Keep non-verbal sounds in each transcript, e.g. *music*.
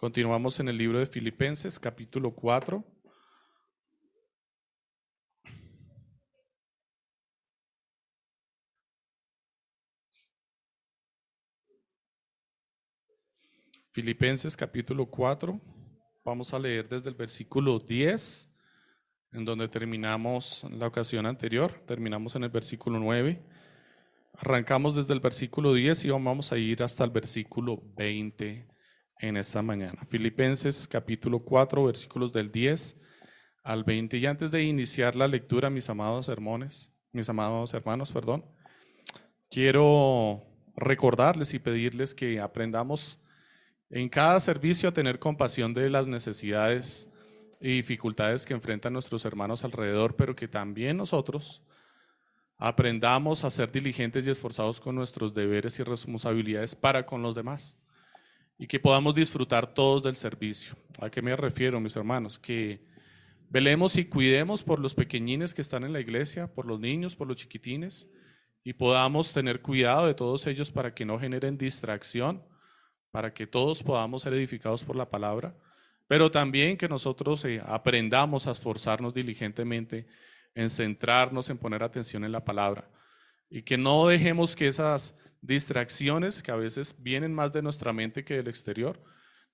Continuamos en el libro de Filipenses, capítulo 4. Filipenses capítulo 4, vamos a leer desde el versículo 10, en donde terminamos la ocasión anterior, terminamos en el versículo 9, arrancamos desde el versículo 10 y vamos a ir hasta el versículo 20 en esta mañana. Filipenses capítulo 4, versículos del 10 al 20. Y antes de iniciar la lectura, mis amados hermanos, mis amados hermanos, perdón, quiero recordarles y pedirles que aprendamos en cada servicio a tener compasión de las necesidades y dificultades que enfrentan nuestros hermanos alrededor, pero que también nosotros aprendamos a ser diligentes y esforzados con nuestros deberes y responsabilidades para con los demás y que podamos disfrutar todos del servicio. ¿A qué me refiero, mis hermanos? Que velemos y cuidemos por los pequeñines que están en la iglesia, por los niños, por los chiquitines, y podamos tener cuidado de todos ellos para que no generen distracción para que todos podamos ser edificados por la palabra, pero también que nosotros eh, aprendamos a esforzarnos diligentemente en centrarnos, en poner atención en la palabra y que no dejemos que esas distracciones que a veces vienen más de nuestra mente que del exterior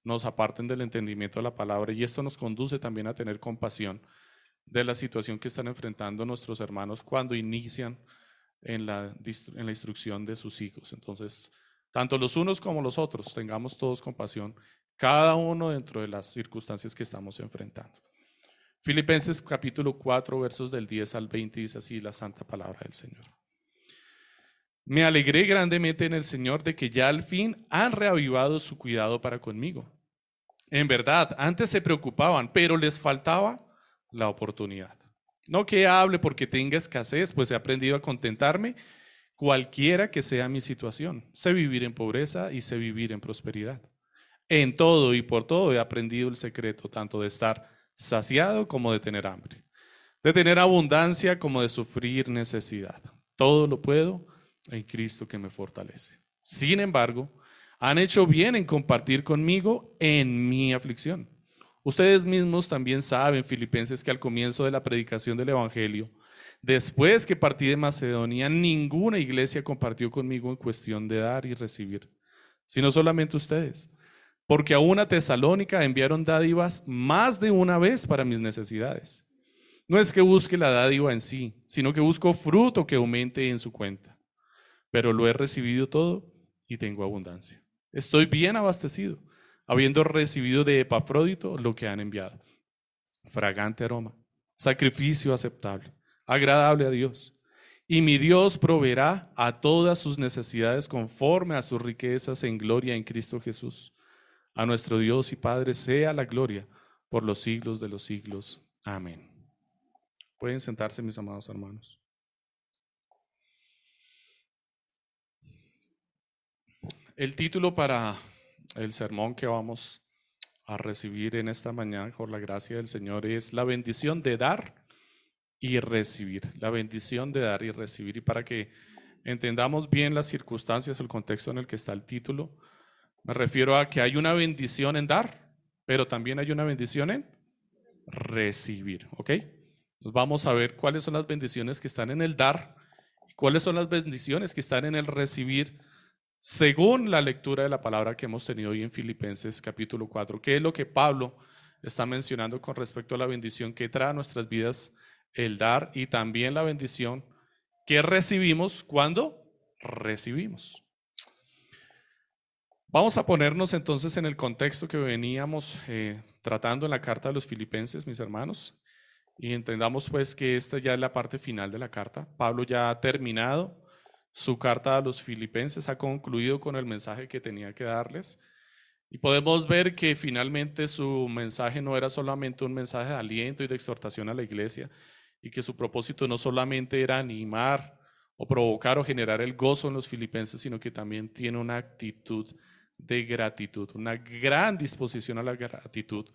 nos aparten del entendimiento de la palabra y esto nos conduce también a tener compasión de la situación que están enfrentando nuestros hermanos cuando inician en la, instrucción de sus hijos. Entonces, tanto los unos como los otros, tengamos todos compasión, cada uno dentro de las circunstancias que estamos enfrentando. Filipenses capítulo 4, versos del 10 al 20 dice así la santa palabra del Señor. Me alegré grandemente en el Señor de que ya al fin han reavivado su cuidado para conmigo. En verdad, antes se preocupaban, pero les faltaba la oportunidad. No que hable porque tenga escasez, pues he aprendido a contentarme cualquiera que sea mi situación. Sé vivir en pobreza y sé vivir en prosperidad. En todo y por todo he aprendido el secreto tanto de estar saciado como de tener hambre, de tener abundancia como de sufrir necesidad. Todo lo puedo en Cristo que me fortalece. Sin embargo, han hecho bien en compartir conmigo en mi aflicción. Ustedes mismos también saben, filipenses, que al comienzo de la predicación del Evangelio, Después que partí de Macedonia, ninguna iglesia compartió conmigo en cuestión de dar y recibir, sino solamente ustedes. Porque a una Tesalónica enviaron dádivas más de una vez para mis necesidades. No es que busque la dádiva en sí, sino que busco fruto que aumente en su cuenta. Pero lo he recibido todo y tengo abundancia. Estoy bien abastecido, habiendo recibido de Epafrodito lo que han enviado. Fragante aroma, sacrificio aceptable agradable a Dios. Y mi Dios proveerá a todas sus necesidades conforme a sus riquezas en gloria en Cristo Jesús. A nuestro Dios y Padre sea la gloria por los siglos de los siglos. Amén. Pueden sentarse, mis amados hermanos. El título para el sermón que vamos a recibir en esta mañana, por la gracia del Señor, es la bendición de dar y recibir, la bendición de dar y recibir. Y para que entendamos bien las circunstancias, el contexto en el que está el título, me refiero a que hay una bendición en dar, pero también hay una bendición en recibir, ¿ok? Vamos a ver cuáles son las bendiciones que están en el dar y cuáles son las bendiciones que están en el recibir según la lectura de la palabra que hemos tenido hoy en Filipenses capítulo 4, que es lo que Pablo está mencionando con respecto a la bendición que trae a nuestras vidas el dar y también la bendición que recibimos cuando recibimos. Vamos a ponernos entonces en el contexto que veníamos eh, tratando en la carta de los filipenses, mis hermanos, y entendamos pues que esta ya es la parte final de la carta. Pablo ya ha terminado su carta a los filipenses, ha concluido con el mensaje que tenía que darles. Y podemos ver que finalmente su mensaje no era solamente un mensaje de aliento y de exhortación a la iglesia, y que su propósito no solamente era animar o provocar o generar el gozo en los filipenses, sino que también tiene una actitud de gratitud, una gran disposición a la gratitud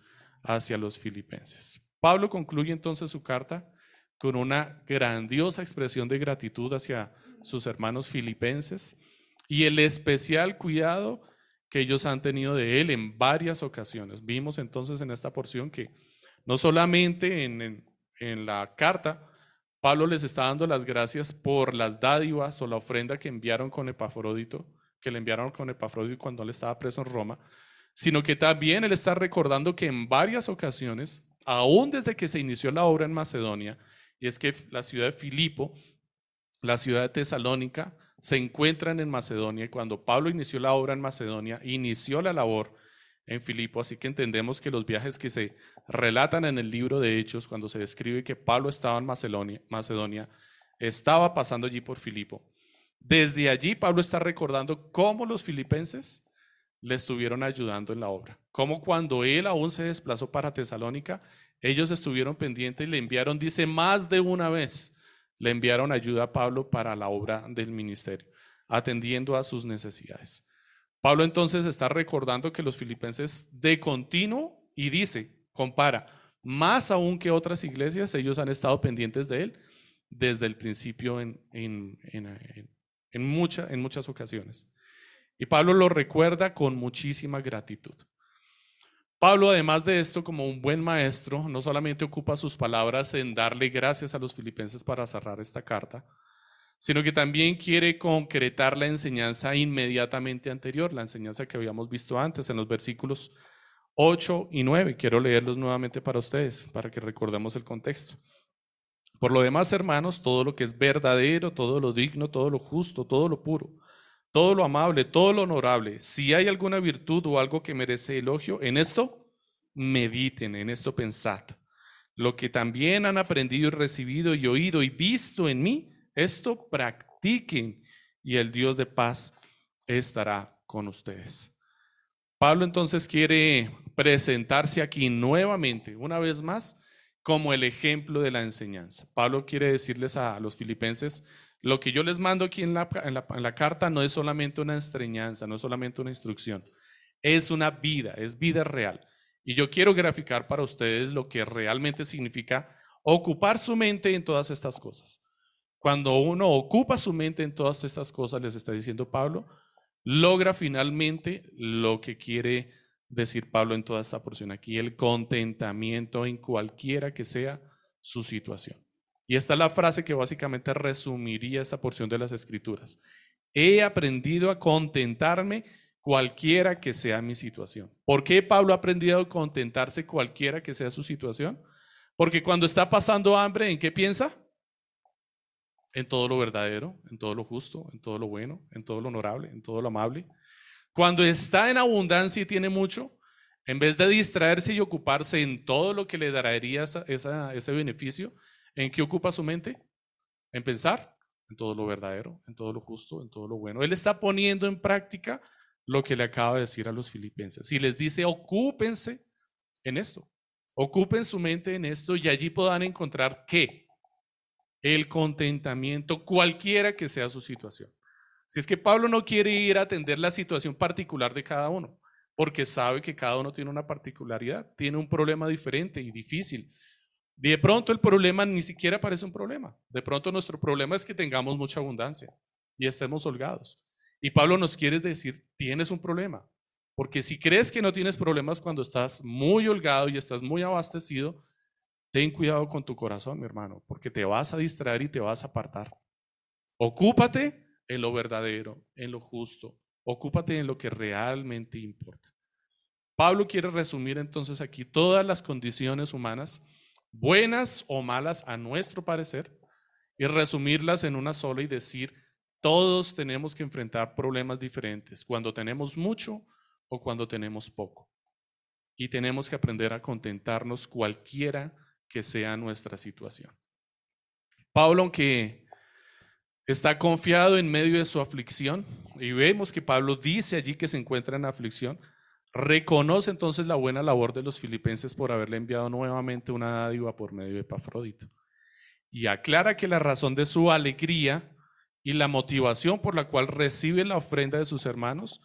hacia los filipenses. Pablo concluye entonces su carta con una grandiosa expresión de gratitud hacia sus hermanos filipenses y el especial cuidado que ellos han tenido de él en varias ocasiones. Vimos entonces en esta porción que no solamente en, en la carta, Pablo les está dando las gracias por las dádivas o la ofrenda que enviaron con Epafrodito, que le enviaron con Epafrodito cuando él estaba preso en Roma, sino que también él está recordando que en varias ocasiones, aún desde que se inició la obra en Macedonia, y es que la ciudad de Filipo, la ciudad de Tesalónica, se encuentran en Macedonia y cuando Pablo inició la obra en Macedonia, inició la labor en Filipo, así que entendemos que los viajes que se relatan en el libro de Hechos, cuando se describe que Pablo estaba en Macedonia, Macedonia estaba pasando allí por Filipo. Desde allí Pablo está recordando cómo los filipenses le estuvieron ayudando en la obra. Como cuando él aún se desplazó para Tesalónica, ellos estuvieron pendientes y le enviaron, dice, más de una vez, le enviaron ayuda a Pablo para la obra del ministerio, atendiendo a sus necesidades. Pablo entonces está recordando que los filipenses de continuo y dice, compara, más aún que otras iglesias, ellos han estado pendientes de él desde el principio en, en, en, en muchas ocasiones. Y Pablo lo recuerda con muchísima gratitud. Pablo, además de esto, como un buen maestro, no solamente ocupa sus palabras en darle gracias a los filipenses para cerrar esta carta, sino que también quiere concretar la enseñanza inmediatamente anterior, la enseñanza que habíamos visto antes en los versículos 8 y 9. Quiero leerlos nuevamente para ustedes, para que recordemos el contexto. Por lo demás, hermanos, todo lo que es verdadero, todo lo digno, todo lo justo, todo lo puro todo lo amable, todo lo honorable, si hay alguna virtud o algo que merece elogio, en esto mediten, en esto pensad. Lo que también han aprendido y recibido y oído y visto en mí, esto practiquen y el Dios de paz estará con ustedes. Pablo entonces quiere presentarse aquí nuevamente, una vez más, como el ejemplo de la enseñanza. Pablo quiere decirles a los filipenses, lo que yo les mando aquí en la, en la, carta no es solamente una estreñanza, no es solamente una instrucción, es una vida, es vida real. Y yo quiero graficar para ustedes lo que realmente significa ocupar su mente en todas estas cosas. Cuando uno ocupa su mente en todas estas cosas, les está diciendo Pablo, logra finalmente lo que quiere decir Pablo en toda esta porción aquí, el contentamiento en cualquiera que sea su situación. Y esta es la frase que básicamente resumiría esa porción de las escrituras. He aprendido a contentarme cualquiera que sea mi situación. ¿Por qué Pablo ha aprendido a contentarse cualquiera que sea su situación? Porque cuando está pasando hambre, ¿en qué piensa? En todo lo verdadero, en todo lo justo, en todo lo bueno, en todo lo honorable, en todo lo amable. Cuando está en abundancia y tiene mucho, en vez de distraerse y ocuparse en todo lo que le daría ese beneficio, ¿En qué ocupa su mente? En pensar en todo lo verdadero, en todo lo justo, en todo lo bueno. Él está poniendo en práctica lo que le acaba de decir a los filipenses. Y les dice, ocúpense en esto. Ocupen su mente en esto y allí podrán encontrar qué? El contentamiento, cualquiera que sea su situación. Si es que Pablo no quiere ir a atender la situación particular de cada uno, porque sabe que cada uno tiene una particularidad, tiene un problema diferente y difícil. De pronto el problema ni siquiera parece un problema. De pronto nuestro problema es que tengamos mucha abundancia y estemos holgados. Y Pablo nos quiere decir, tienes un problema. Porque si crees que no tienes problemas cuando estás muy holgado y estás muy abastecido, ten cuidado con tu corazón, mi hermano, porque te vas a distraer y te vas a apartar. Ocúpate en lo verdadero, en lo justo. Ocúpate en lo que realmente importa. Pablo quiere resumir entonces aquí todas las condiciones humanas buenas o malas a nuestro parecer, y resumirlas en una sola y decir, todos tenemos que enfrentar problemas diferentes, cuando tenemos mucho o cuando tenemos poco. Y tenemos que aprender a contentarnos cualquiera que sea nuestra situación. Pablo, aunque está confiado en medio de su aflicción, y vemos que Pablo dice allí que se encuentra en aflicción, Reconoce entonces la buena labor de los filipenses por haberle enviado nuevamente una dádiva por medio de Epafrodito. Y aclara que la razón de su alegría y la motivación por la cual recibe la ofrenda de sus hermanos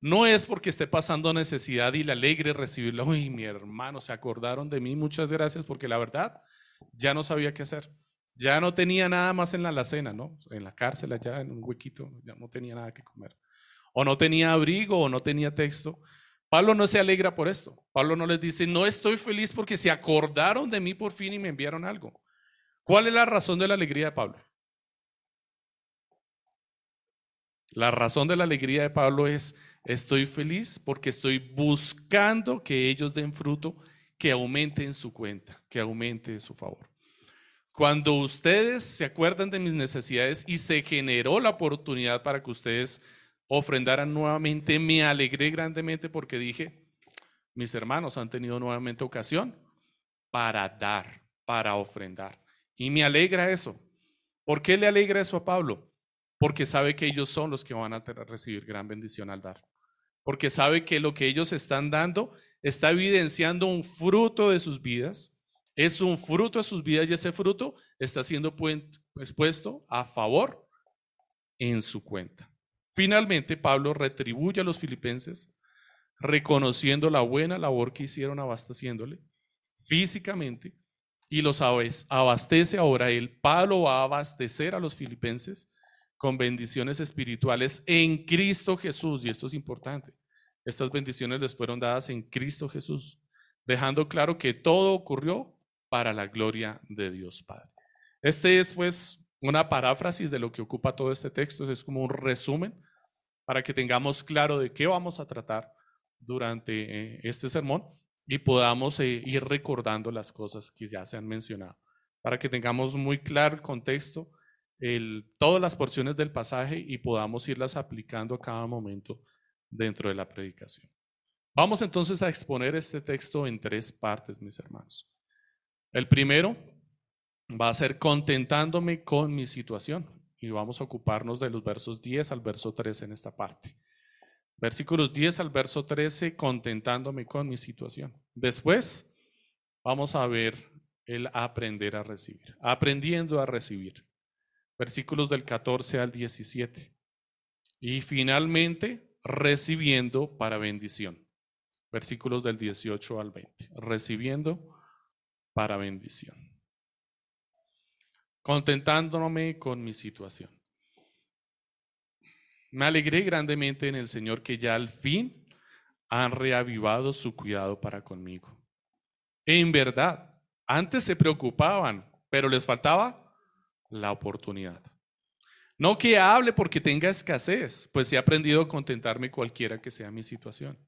no es porque esté pasando necesidad y le alegre recibirla. Uy, mi hermano, se acordaron de mí, muchas gracias, porque la verdad ya no sabía qué hacer. Ya no tenía nada más en la alacena, ¿no? En la cárcel allá, en un huequito, ya no tenía nada que comer. o no tenía abrigo, o no tenía texto. Pablo no se alegra por esto. Pablo no les dice, no estoy feliz porque se acordaron de mí por fin y me enviaron algo. ¿Cuál es la razón de la alegría de Pablo? La razón de la alegría de Pablo es, estoy feliz porque estoy buscando que ellos den fruto, que aumente en su cuenta, que aumente en su favor. Cuando ustedes se acuerdan de mis necesidades y se generó la oportunidad para que ustedes ofrendaran nuevamente, me alegré grandemente porque dije, mis hermanos han tenido nuevamente ocasión para dar, para ofrendar. Y me alegra eso. ¿Por qué le alegra eso a Pablo? Porque sabe que ellos son los que van a recibir gran bendición al dar. Porque sabe que lo que ellos están dando está evidenciando un fruto de sus vidas. Es un fruto de sus vidas y ese fruto está siendo puesto a favor en su cuenta. Finalmente, Pablo retribuye a los filipenses reconociendo la buena labor que hicieron abasteciéndole físicamente y los abastece ahora él. Pablo va a abastecer a los filipenses con bendiciones espirituales en Cristo Jesús, y esto es importante. Estas bendiciones les fueron dadas en Cristo Jesús, dejando claro que todo ocurrió para la gloria de Dios Padre. Este es pues una paráfrasis de lo que ocupa todo este texto, es como un resumen para que tengamos claro de qué vamos a tratar durante eh, este sermón y podamos eh, ir recordando las cosas que ya se han mencionado, para que tengamos muy claro el contexto, el, todas las porciones del pasaje y podamos irlas aplicando a cada momento dentro de la predicación. Vamos entonces a exponer este texto en tres partes, mis hermanos. El primero va a ser contentándome con mi situación y vamos a ocuparnos de los versos 10 al verso 13 en esta parte. Versículos 10 al verso 13, contentándome con mi situación. Después vamos a ver el aprender a recibir, aprendiendo a recibir. Versículos del 14 al 17. Y finalmente, recibiendo para bendición. Versículos del 18 al 20. Recibiendo para bendición contentándome con mi situación. Me alegré grandemente en el Señor que ya al fin han reavivado su cuidado para conmigo. En verdad, antes se preocupaban, pero les faltaba la oportunidad. No que hable porque tenga escasez, pues he aprendido a contentarme cualquiera que sea mi situación.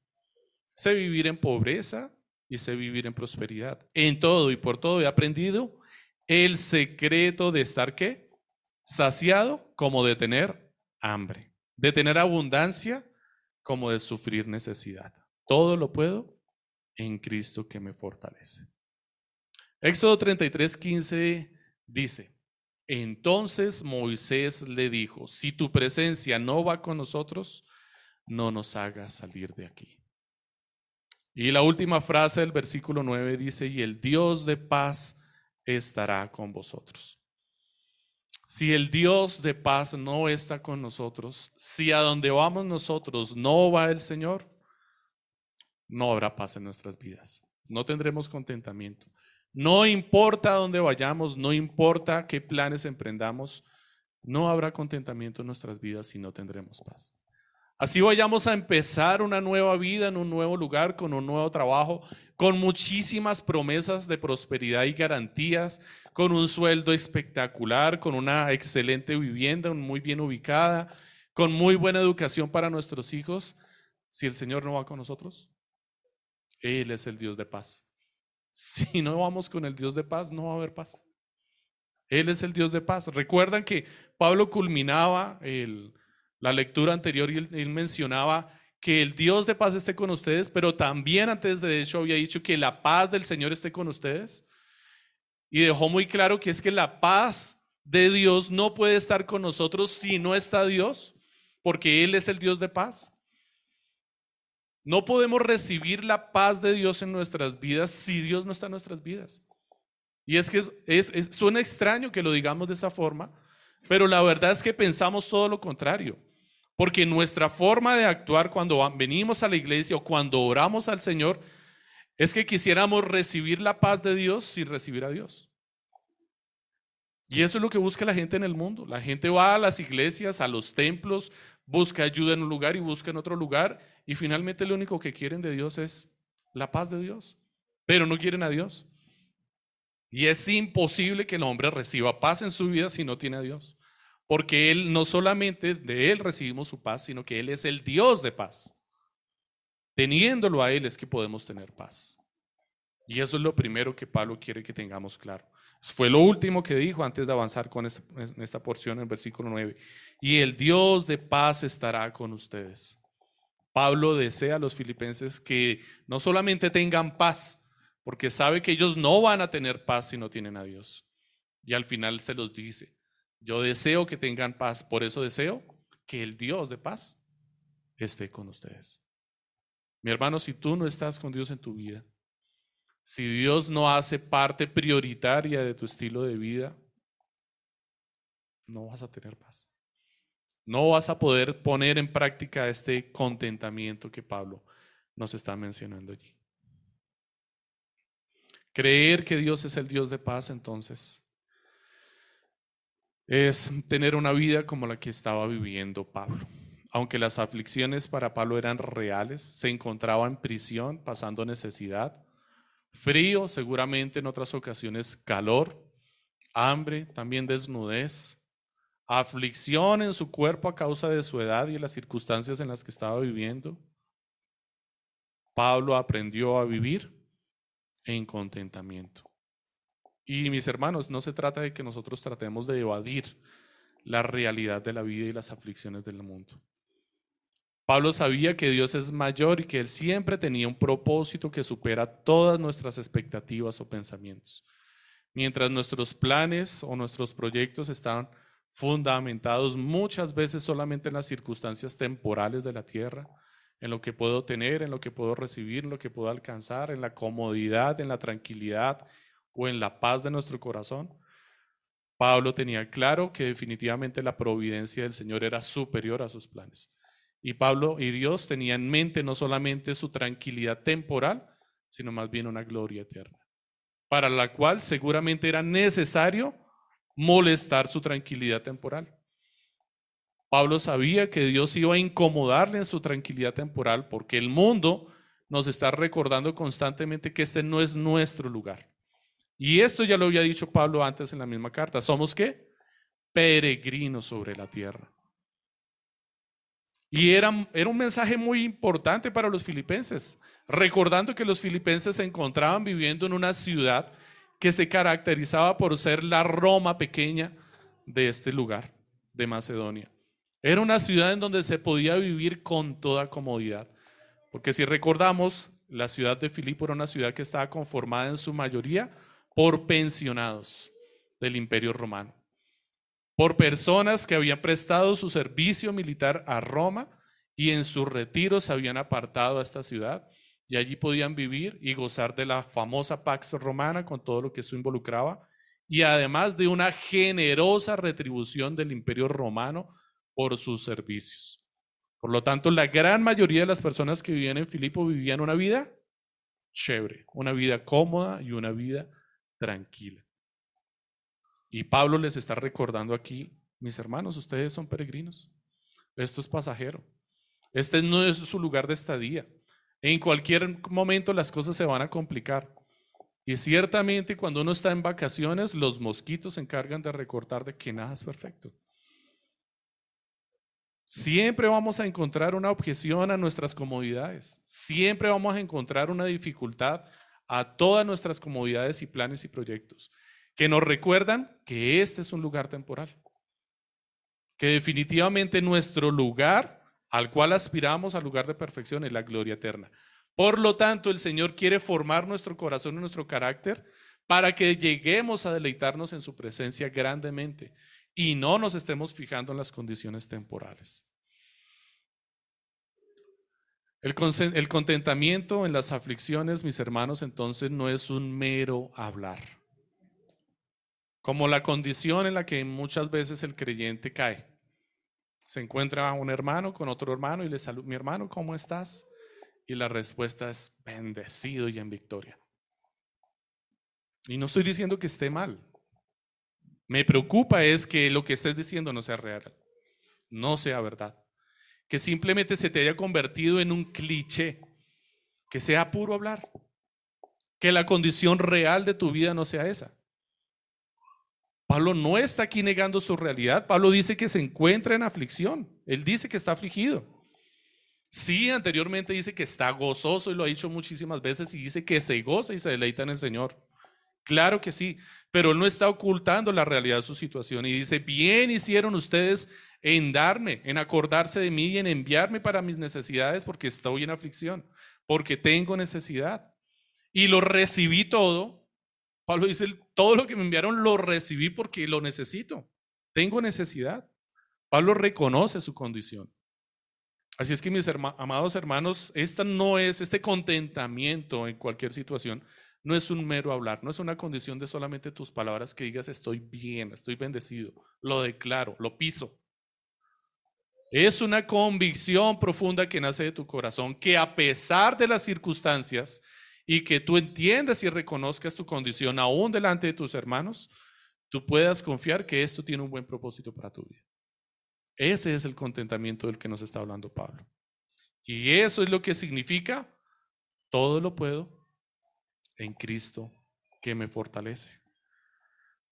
Sé vivir en pobreza y sé vivir en prosperidad. En todo y por todo he aprendido el secreto de estar qué? Saciado como de tener hambre, de tener abundancia como de sufrir necesidad. Todo lo puedo en Cristo que me fortalece. Éxodo 33, 15 dice, entonces Moisés le dijo, si tu presencia no va con nosotros, no nos hagas salir de aquí. Y la última frase del versículo 9 dice, y el Dios de paz estará con vosotros. Si el Dios de paz no está con nosotros, si a donde vamos nosotros no va el Señor, no habrá paz en nuestras vidas. No tendremos contentamiento. No importa dónde vayamos, no importa qué planes emprendamos, no habrá contentamiento en nuestras vidas si no tendremos paz. Así vayamos a empezar una nueva vida en un nuevo lugar, con un nuevo trabajo, con muchísimas promesas de prosperidad y garantías, con un sueldo espectacular, con una excelente vivienda muy bien ubicada, con muy buena educación para nuestros hijos. Si el Señor no va con nosotros, Él es el Dios de paz. Si no vamos con el Dios de paz, no va a haber paz. Él es el Dios de paz. Recuerdan que Pablo culminaba el la lectura anterior él, mencionaba que el Dios de paz esté con ustedes, pero también antes de eso había dicho que la paz del Señor esté con ustedes. Y dejó muy claro que es que la paz de Dios no puede estar con nosotros si no está Dios, porque Él es el Dios de paz. No podemos recibir la paz de Dios en nuestras vidas si Dios no está en nuestras vidas. Y es que es, suena extraño que lo digamos de esa forma, pero la verdad es que pensamos todo lo contrario. Porque nuestra forma de actuar cuando venimos a la iglesia o cuando oramos al Señor es que quisiéramos recibir la paz de Dios sin recibir a Dios. Y eso es lo que busca la gente en el mundo. La gente va a las iglesias, a los templos, busca ayuda en un lugar y busca en otro lugar. Y finalmente lo único que quieren de Dios es la paz de Dios. Pero no quieren a Dios. Y es imposible que el hombre reciba paz en su vida si no tiene a Dios. Porque Él no solamente de Él recibimos su paz, sino que Él es el Dios de paz. Teniéndolo a Él es que podemos tener paz. Y eso es lo primero que Pablo quiere que tengamos claro. Fue lo último que dijo antes de avanzar con esta, esta porción el versículo 9. Y el Dios de paz estará con ustedes. Pablo desea a los filipenses que no solamente tengan paz, porque sabe que ellos no van a tener paz si no tienen a Dios. Y al final se los dice, yo deseo que tengan paz, por eso deseo que el Dios de paz esté con ustedes. Mi hermano, si tú no estás con Dios en tu vida, si Dios no hace parte prioritaria de tu estilo de vida, no vas a tener paz. No vas a poder poner en práctica este contentamiento que Pablo nos está mencionando allí. Creer que Dios es el Dios de paz, entonces, es tener una vida como la que estaba viviendo Pablo. Aunque las aflicciones para Pablo eran reales, se encontraba en prisión, pasando necesidad, frío, seguramente en otras ocasiones calor, hambre, también desnudez, aflicción en su cuerpo a causa de su edad y las circunstancias en las que estaba viviendo. Pablo aprendió a vivir en contentamiento. Y mis hermanos, no se trata de que nosotros tratemos de evadir la realidad de la vida y las aflicciones del mundo. Pablo sabía que Dios es mayor y que Él siempre tenía un propósito que supera todas nuestras expectativas o pensamientos. Mientras nuestros planes o nuestros proyectos están fundamentados muchas veces solamente en las circunstancias temporales de la tierra, en lo que puedo tener, en lo que puedo recibir, en lo que puedo alcanzar, en la comodidad, en la tranquilidad o en la paz de nuestro corazón. Pablo tenía claro que definitivamente la providencia del Señor era superior a sus planes. Y Pablo y Dios tenían en mente no solamente su tranquilidad temporal, sino más bien una gloria eterna, para la cual seguramente era necesario molestar su tranquilidad temporal. Pablo sabía que Dios iba a incomodarle en su tranquilidad temporal porque el mundo nos está recordando constantemente que este no es nuestro lugar. Y esto ya lo había dicho Pablo antes en la misma carta. ¿Somos qué? Peregrinos sobre la tierra. Y era, era un mensaje muy importante para los filipenses, recordando que los filipenses se encontraban viviendo en una ciudad que se caracterizaba por ser la Roma pequeña de este lugar, de Macedonia. Era una ciudad en donde se podía vivir con toda comodidad. Porque si recordamos, la ciudad de Filipo era una ciudad que estaba conformada en su mayoría por pensionados del imperio romano, por personas que habían prestado su servicio militar a Roma y en su retiro se habían apartado a esta ciudad y allí podían vivir y gozar de la famosa Pax Romana con todo lo que eso involucraba y además de una generosa retribución del imperio romano por sus servicios. Por lo tanto, la gran mayoría de las personas que vivían en Filipo vivían una vida chévere, una vida cómoda y una vida tranquila. Y Pablo les está recordando aquí, mis hermanos, ustedes son peregrinos. Esto es pasajero. Este no es su lugar de estadía. En cualquier momento las cosas se van a complicar. Y ciertamente cuando uno está en vacaciones, los mosquitos se encargan de recortar de que nada es perfecto. Siempre vamos a encontrar una objeción a nuestras comodidades. Siempre vamos a encontrar una dificultad a todas nuestras comodidades y planes y proyectos que nos recuerdan que este es un lugar temporal. Que definitivamente nuestro lugar al cual aspiramos al lugar de perfección es la gloria eterna. Por lo tanto, el Señor quiere formar nuestro corazón y nuestro carácter para que lleguemos a deleitarnos en su presencia grandemente y no nos estemos fijando en las condiciones temporales. El, contentamiento en las aflicciones, mis hermanos, entonces no es un mero hablar. Como la condición en la que muchas veces el creyente cae. Se encuentra un hermano con otro hermano y le saluda, mi hermano, ¿cómo estás? Y la respuesta es bendecido y en victoria. Y no estoy diciendo que esté mal. Me preocupa es que lo que estés diciendo no sea real, no sea verdad. Que simplemente se te haya convertido en un cliché, que sea puro hablar. Que la condición real de tu vida no sea esa. Pablo no está aquí negando su realidad. Pablo dice que se encuentra en aflicción. Él dice que está afligido. Sí, anteriormente dice que está gozoso y lo ha dicho muchísimas veces y dice que se goza y se deleita en el Señor. Claro que sí, pero él no está ocultando la realidad de su situación y dice, bien hicieron ustedes en darme, en acordarse de mí y en enviarme para mis necesidades porque estoy en aflicción, porque tengo necesidad. Y lo recibí todo. Pablo dice, todo lo que me enviaron lo recibí porque lo necesito. Tengo necesidad. Pablo reconoce su condición. Así es que mis amados hermanos, esta no es este contentamiento en cualquier situación, no es un mero hablar, no es una condición de solamente tus palabras que digas estoy bien, estoy bendecido, lo declaro, lo piso. Es una convicción profunda que nace de tu corazón, que a pesar de las circunstancias y que tú entiendas y reconozcas tu condición aún delante de tus hermanos, tú puedas confiar que esto tiene un buen propósito para tu vida. Ese es el contentamiento del que nos está hablando Pablo. Y eso es lo que significa, todo lo puedo en Cristo que me fortalece.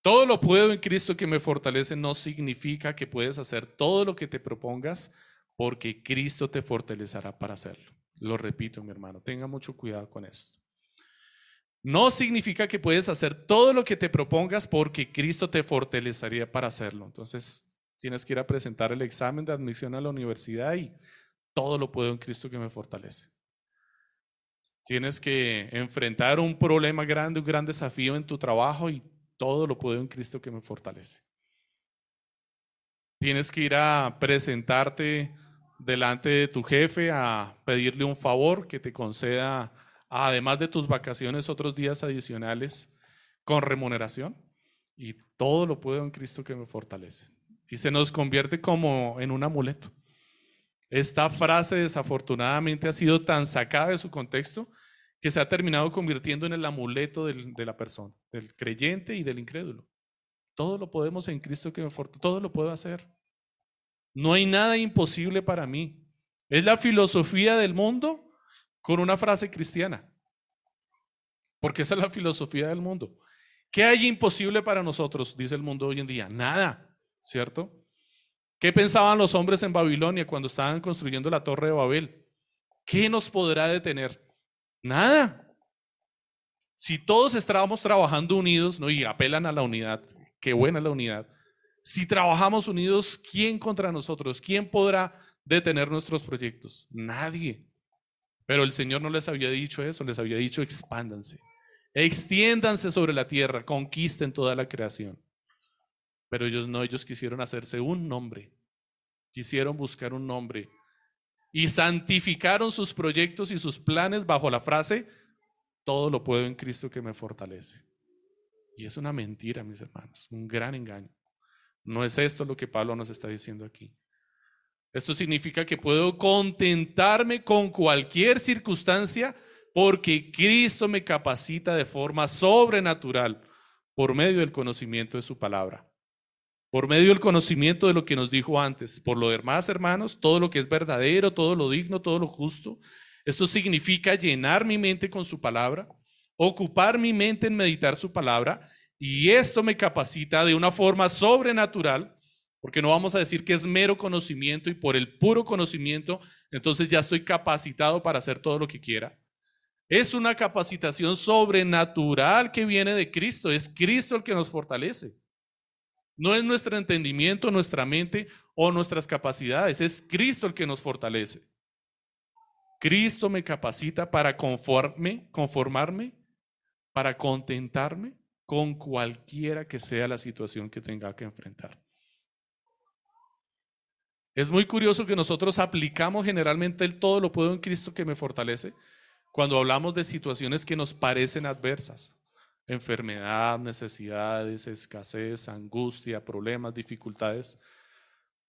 Todo lo puedo en Cristo que me fortalece no significa que puedes hacer todo lo que te propongas porque Cristo te fortalecerá para hacerlo. Lo repito, mi hermano, tenga mucho cuidado con esto. No significa que puedes hacer todo lo que te propongas porque Cristo te fortalecería para hacerlo. Entonces, tienes que ir a presentar el examen de admisión a la universidad y todo lo puedo en Cristo que me fortalece. Tienes que enfrentar un problema grande, un gran desafío en tu trabajo y todo lo puedo en Cristo que me fortalece. Tienes que ir a presentarte delante de tu jefe a pedirle un favor que te conceda, además de tus vacaciones, otros días adicionales con remuneración. Y todo lo puedo en Cristo que me fortalece y se nos convierte como en un amuleto. Esta frase desafortunadamente ha sido tan sacada de su contexto que se ha terminado convirtiendo en el amuleto de la persona, del creyente y del incrédulo. Todo lo podemos en Cristo que me fortalece, todo lo puedo hacer. No hay nada imposible para mí. Es la filosofía del mundo con una frase cristiana. Porque esa es la filosofía del mundo. ¿Qué hay imposible para nosotros? Dice el mundo hoy en día. Nada. ¿cierto? ¿Qué pensaban los hombres en Babilonia cuando estaban construyendo la torre de Babel? ¿Qué nos podrá detener? Nada. Si todos estábamos trabajando unidos, ¿no? y apelan a la unidad, qué buena la unidad. Si trabajamos unidos, ¿quién contra nosotros? ¿Quién podrá detener nuestros proyectos? Nadie. Pero el Señor no les había dicho eso, les había dicho expándanse, extiéndanse sobre la tierra, conquisten toda la creación. Pero ellos no, ellos quisieron hacerse un nombre, quisieron buscar un nombre y santificaron sus proyectos y sus planes bajo la frase, todo lo puedo en Cristo que me fortalece. Y es una mentira, mis hermanos, un gran engaño. No es esto lo que Pablo nos está diciendo aquí. Esto significa que puedo contentarme con cualquier circunstancia porque Cristo me capacita de forma sobrenatural por medio del conocimiento de su palabra por medio del conocimiento de lo que nos dijo antes. Por lo demás, hermanos, todo lo que es verdadero, todo lo digno, todo lo justo. Esto significa llenar mi mente con su palabra, ocupar mi mente en meditar su palabra, y esto me capacita de una forma sobrenatural, porque no vamos a decir que es mero conocimiento y por el puro conocimiento, entonces ya estoy capacitado para hacer todo lo que quiera. Es una capacitación sobrenatural que viene de Cristo, es Cristo el que nos fortalece. No es nuestro entendimiento, nuestra mente o nuestras capacidades, es Cristo el que nos fortalece. Cristo me capacita para conforme, conformarme, para contentarme con cualquiera que sea la situación que tenga que enfrentar. Es muy curioso que nosotros aplicamos generalmente el todo lo puedo en Cristo que me fortalece cuando hablamos de situaciones que nos parecen adversas enfermedad, necesidades, escasez, angustia, problemas, dificultades,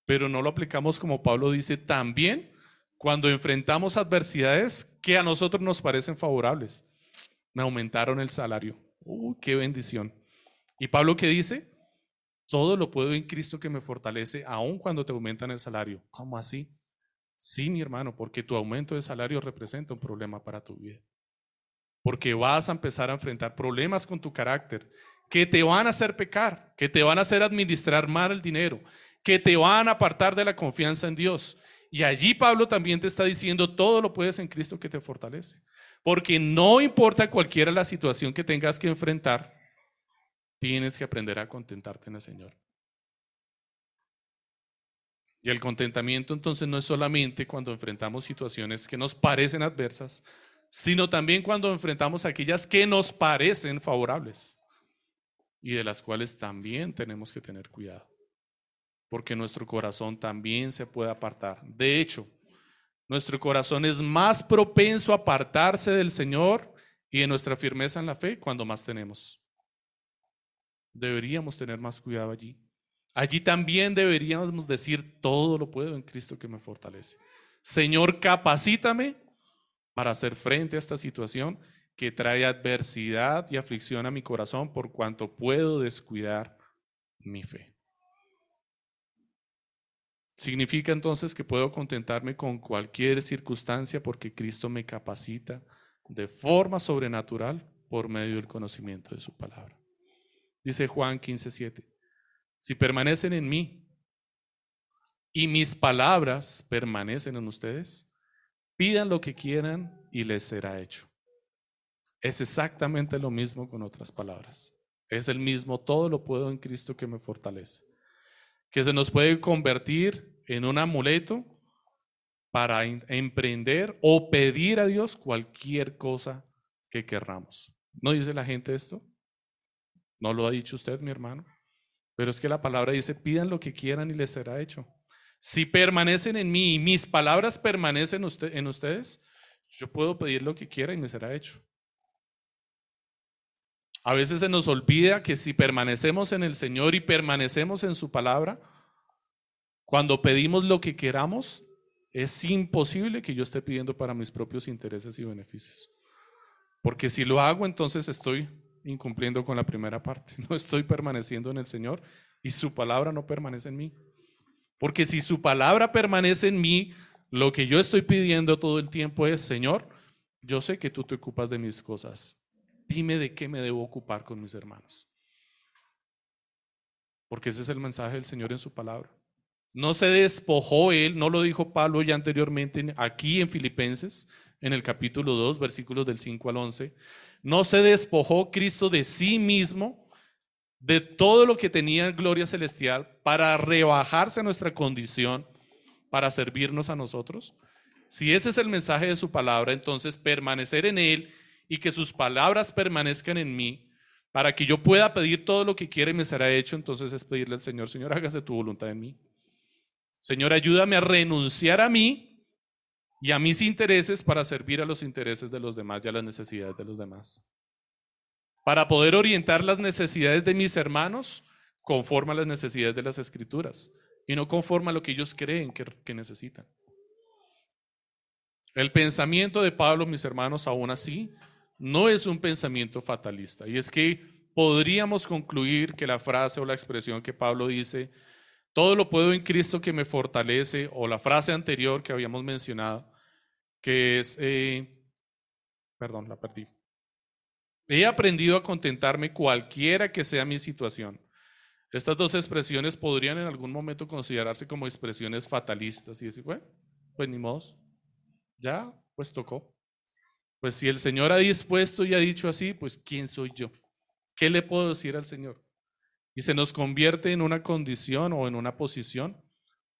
pero no lo aplicamos como Pablo dice también cuando enfrentamos adversidades que a nosotros nos parecen favorables. Me aumentaron el salario. ¡Uy, qué bendición! ¿Y Pablo qué dice? todo lo puedo en Cristo que me fortalece, aun cuando te aumentan el salario. ¿Cómo así? Sí, mi hermano, porque tu aumento de salario representa un problema para tu vida. Porque vas a empezar a enfrentar problemas con tu carácter que te van a hacer pecar, que te van a hacer administrar mal el dinero, que te van a apartar de la confianza en Dios. Y allí Pablo también te está diciendo, todo lo puedes en Cristo que te fortalece. Porque no importa cualquiera la situación que tengas que enfrentar, tienes que aprender a contentarte en el Señor. Y el contentamiento entonces no es solamente cuando enfrentamos situaciones que nos parecen adversas, sino también cuando enfrentamos aquellas que nos parecen favorables y de las cuales también tenemos que tener cuidado, porque nuestro corazón también se puede apartar. De hecho, nuestro corazón es más propenso a apartarse del Señor y de nuestra firmeza en la fe cuando más tenemos. Deberíamos tener más cuidado allí. Allí también deberíamos decir, todo lo puedo en Cristo que me fortalece. Señor, capacítame para hacer frente a esta situación que trae adversidad y aflicción a mi corazón por cuanto puedo descuidar mi fe. Significa entonces que puedo contentarme con cualquier circunstancia porque Cristo me capacita de forma sobrenatural por medio del conocimiento de su palabra. Dice Juan 15:7, si permanecen en mí y mis palabras permanecen en ustedes, pidan lo que quieran y les será hecho. Es exactamente lo mismo con otras palabras. Es el mismo, todo lo puedo en Cristo que me fortalece. Que se nos puede convertir en un amuleto para emprender o pedir a Dios cualquier cosa que querramos. ¿No dice la gente esto? No lo ha dicho usted, mi hermano. Pero es que la palabra dice, pidan lo que quieran y les será hecho. Si permanecen en mí y mis palabras permanecen en ustedes, yo puedo pedir lo que quiera y me será hecho. A veces se nos olvida que si permanecemos en el Señor y permanecemos en su palabra, cuando pedimos lo que queramos, es imposible que yo esté pidiendo para mis propios intereses y beneficios. Porque si lo hago, entonces estoy incumpliendo con la primera parte. *laughs* No estoy permaneciendo en el Señor y su palabra no permanece en mí. Porque si su palabra permanece en mí, lo que yo estoy pidiendo todo el tiempo es, Señor, yo sé que tú te ocupas de mis cosas. Dime de qué me debo ocupar con mis hermanos. Porque ese es el mensaje del Señor en su palabra. No se despojó él, no lo dijo Pablo ya anteriormente aquí en Filipenses, en el capítulo 2, versículos del 5 al 11. No se despojó Cristo de sí mismo, de todo lo que tenía en gloria celestial, para rebajarse a nuestra condición, para servirnos a nosotros. Si ese es el mensaje de su palabra, entonces permanecer en Él y que sus palabras permanezcan en mí, para que yo pueda pedir todo lo que quiere y me será hecho, entonces es pedirle al Señor, Señor, hágase tu voluntad en mí. Señor, ayúdame a renunciar a mí y a mis intereses para servir a los intereses de los demás y a las necesidades de los demás. Para poder orientar las necesidades de mis hermanos conforme a las necesidades de las escrituras y no conforme a lo que ellos creen que, necesitan. El pensamiento de Pablo, mis hermanos, aún así, no es un pensamiento fatalista. Y es que podríamos concluir que la frase o la expresión que Pablo dice, todo lo puedo en Cristo que me fortalece, o la frase anterior que habíamos mencionado, que es, eh, perdón, la perdí. He aprendido a contentarme cualquiera que sea mi situación. Estas dos expresiones podrían en algún momento considerarse como expresiones fatalistas y decir, bueno, pues ni modo, ya, pues tocó. Pues si el Señor ha dispuesto y ha dicho así, pues ¿quién soy yo? ¿Qué le puedo decir al Señor? Y se nos convierte en una condición o en una posición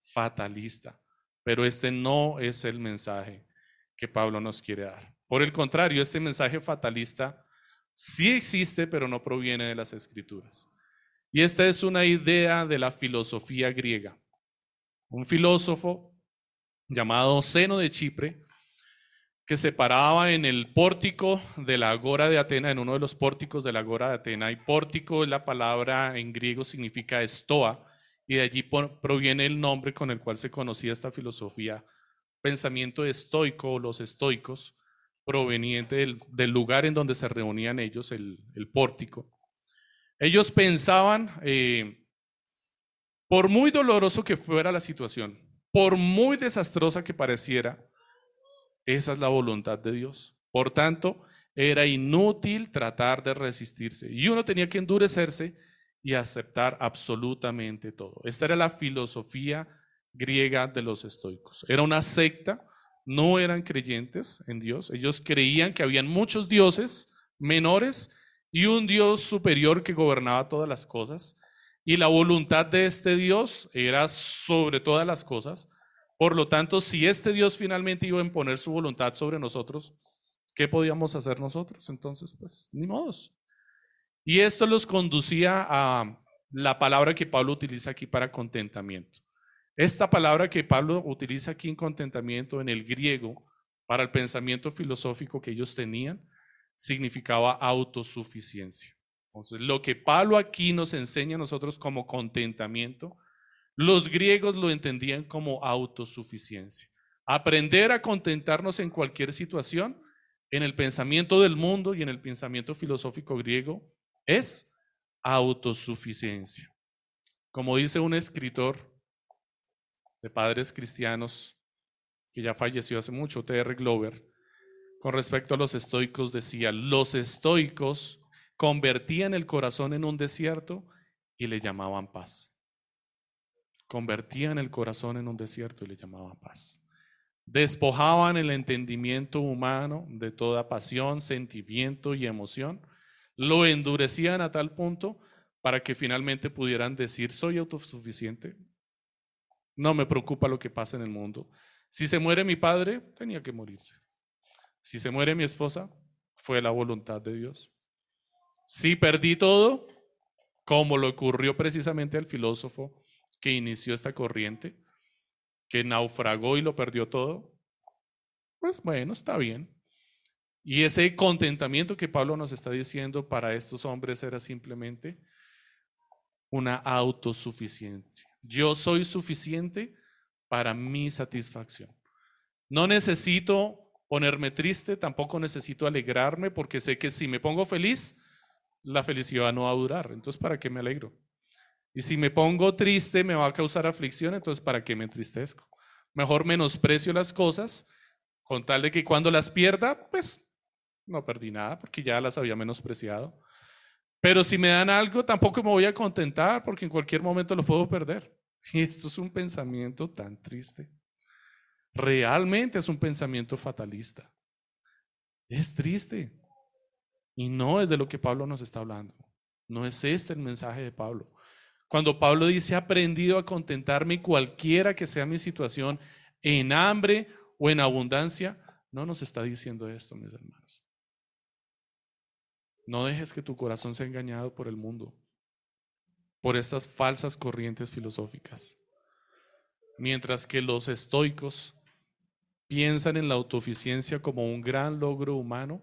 fatalista. Pero este no es el mensaje que Pablo nos quiere dar. Por el contrario, este mensaje fatalista sí existe, pero no proviene de las escrituras. Y esta es una idea de la filosofía griega. Un filósofo llamado Zeno de Chipre, que se paraba en el pórtico de la Agora de Atena, en uno de los pórticos de la Agora de Atena. Y pórtico, la palabra en griego significa estoa, y de allí proviene el nombre con el cual se conocía esta filosofía pensamiento estoico, los estoicos, proveniente del, lugar en donde se reunían ellos, el, pórtico. Ellos pensaban eh, Por muy doloroso que fuera la situación, por muy desastrosa que pareciera, esa es la voluntad de Dios. Por tanto, era inútil tratar de resistirse y uno tenía que endurecerse y aceptar absolutamente todo. Esta era la filosofía griega de los estoicos. Era una secta, no eran creyentes en Dios, ellos creían que habían muchos dioses menores y un Dios superior que gobernaba todas las cosas. Y la voluntad de este Dios era sobre todas las cosas. Por lo tanto, si este Dios finalmente iba a imponer su voluntad sobre nosotros, ¿qué podíamos hacer nosotros? Entonces, pues, ni modos. Y esto los conducía a la palabra que Pablo utiliza aquí para contentamiento. Esta palabra que Pablo utiliza aquí en contentamiento en el griego para el pensamiento filosófico que ellos tenían significaba autosuficiencia. Entonces, lo que Pablo aquí nos enseña a nosotros como contentamiento, los griegos lo entendían como autosuficiencia. Aprender a contentarnos en cualquier situación, en el pensamiento del mundo y en el pensamiento filosófico griego, es autosuficiencia. Como dice un escritor de padres cristianos que ya falleció hace mucho, T.R. Glover, con respecto a los estoicos decía, los estoicos convertían el corazón en un desierto y le llamaban paz. Convertían el corazón en un desierto y le llamaban paz. Despojaban el entendimiento humano de toda pasión, sentimiento y emoción lo endurecían a tal punto para que finalmente pudieran decir, soy autosuficiente, no me preocupa lo que pasa en el mundo. Si se muere mi padre, tenía que morirse. Si se muere mi esposa, fue la voluntad de Dios. Si perdí todo, como lo ocurrió precisamente al filósofo que inició esta corriente, que naufragó y lo perdió todo, pues bueno, está bien. Y ese contentamiento que Pablo nos está diciendo para estos hombres era simplemente una autosuficiencia. Yo soy suficiente para mi satisfacción. No necesito ponerme triste, tampoco necesito alegrarme porque sé que si me pongo feliz, la felicidad no va a durar. Entonces, ¿para qué me alegro? Y si me pongo triste, me va a causar aflicción, entonces, ¿para qué me entristezco? Mejor menosprecio las cosas con tal de que cuando las pierda, pues no perdí nada porque ya las había menospreciado. Pero si me dan algo, tampoco me voy a contentar porque en cualquier momento lo puedo perder. *laughs* Y esto es un pensamiento tan triste. Realmente es un pensamiento fatalista. Es triste. Y no es de lo que Pablo nos está hablando. No es este el mensaje de Pablo. Cuando Pablo dice, he aprendido a contentarme cualquiera que sea mi situación, en hambre o en abundancia, no nos está diciendo esto, mis hermanos. No dejes que tu corazón sea engañado por el mundo, por estas falsas corrientes filosóficas. Mientras que los estoicos piensan en la autosuficiencia como un gran logro humano,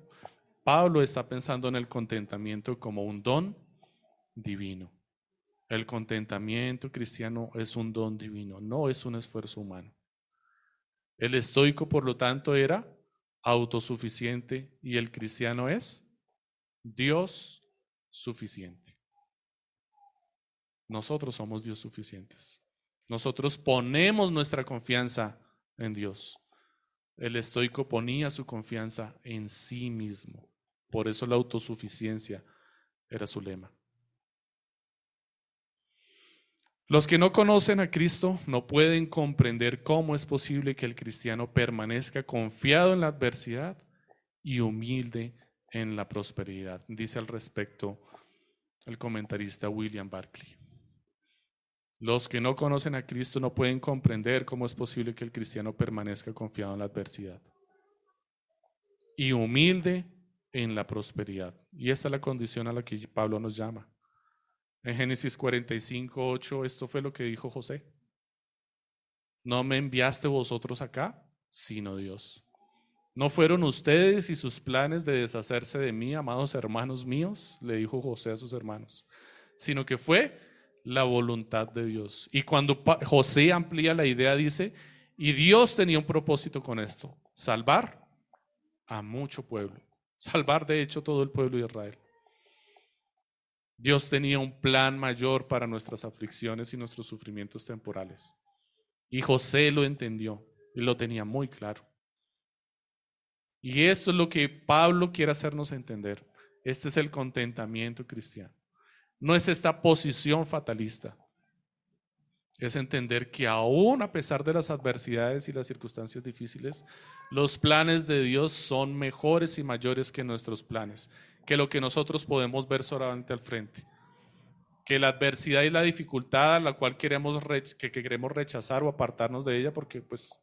Pablo está pensando en el contentamiento como un don divino. El contentamiento cristiano es un don divino, no es un esfuerzo humano. El estoico, por lo tanto, era autosuficiente y el cristiano es Dios suficiente. Nosotros somos Dios suficientes. Nosotros ponemos nuestra confianza en Dios. El estoico ponía su confianza en sí mismo. Por eso la autosuficiencia era su lema. Los que no conocen a Cristo no pueden comprender cómo es posible que el cristiano permanezca confiado en la adversidad y humilde en la prosperidad, dice al respecto el comentarista William Barclay. Los que no conocen a Cristo no pueden comprender cómo es posible que el cristiano permanezca confiado en la adversidad y humilde en la prosperidad. Y esta es la condición a la que Pablo nos llama. En Génesis 45, 8, esto fue lo que dijo José. No me enviaste vosotros acá, sino Dios. No fueron ustedes y sus planes de deshacerse de mí, amados hermanos míos, le dijo José a sus hermanos, sino que fue la voluntad de Dios. Y cuando José amplía la idea, dice, y Dios tenía un propósito con esto, salvar a mucho pueblo, salvar de hecho todo el pueblo de Israel. Dios tenía un plan mayor para nuestras aflicciones y nuestros sufrimientos temporales. Y José lo entendió y lo tenía muy claro. Y esto es lo que Pablo quiere hacernos entender. Este es el contentamiento cristiano. No es esta posición fatalista. Es entender que aún a pesar de las adversidades y las circunstancias difíciles, los planes de Dios son mejores y mayores que nuestros planes, que lo que nosotros podemos ver solamente al frente. Que la adversidad y la dificultad a la cual queremos, que queremos rechazar o apartarnos de ella, porque pues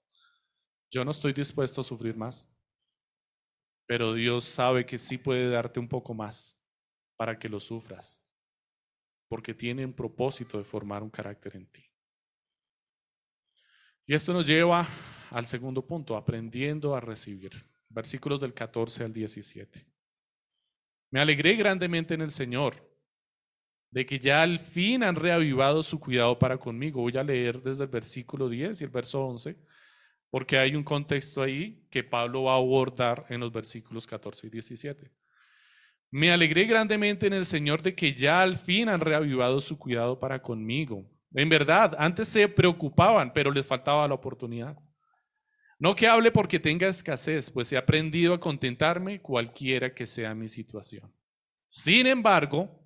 yo no estoy dispuesto a sufrir más. Pero Dios sabe que sí puede darte un poco más para que lo sufras, porque tiene un propósito de formar un carácter en ti. Y esto nos lleva al segundo punto, aprendiendo a recibir. Versículos del 14 al 17. Me alegré grandemente en el Señor de que ya al fin han reavivado su cuidado para conmigo. Voy a leer desde el versículo 10 y el verso 11 porque hay un contexto ahí que Pablo va a abordar en los versículos 14 y 17. Me alegré grandemente en el Señor de que ya al fin han reavivado su cuidado para conmigo. En verdad, antes se preocupaban, pero les faltaba la oportunidad. No que hable porque tenga escasez, pues he aprendido a contentarme cualquiera que sea mi situación. Sin embargo,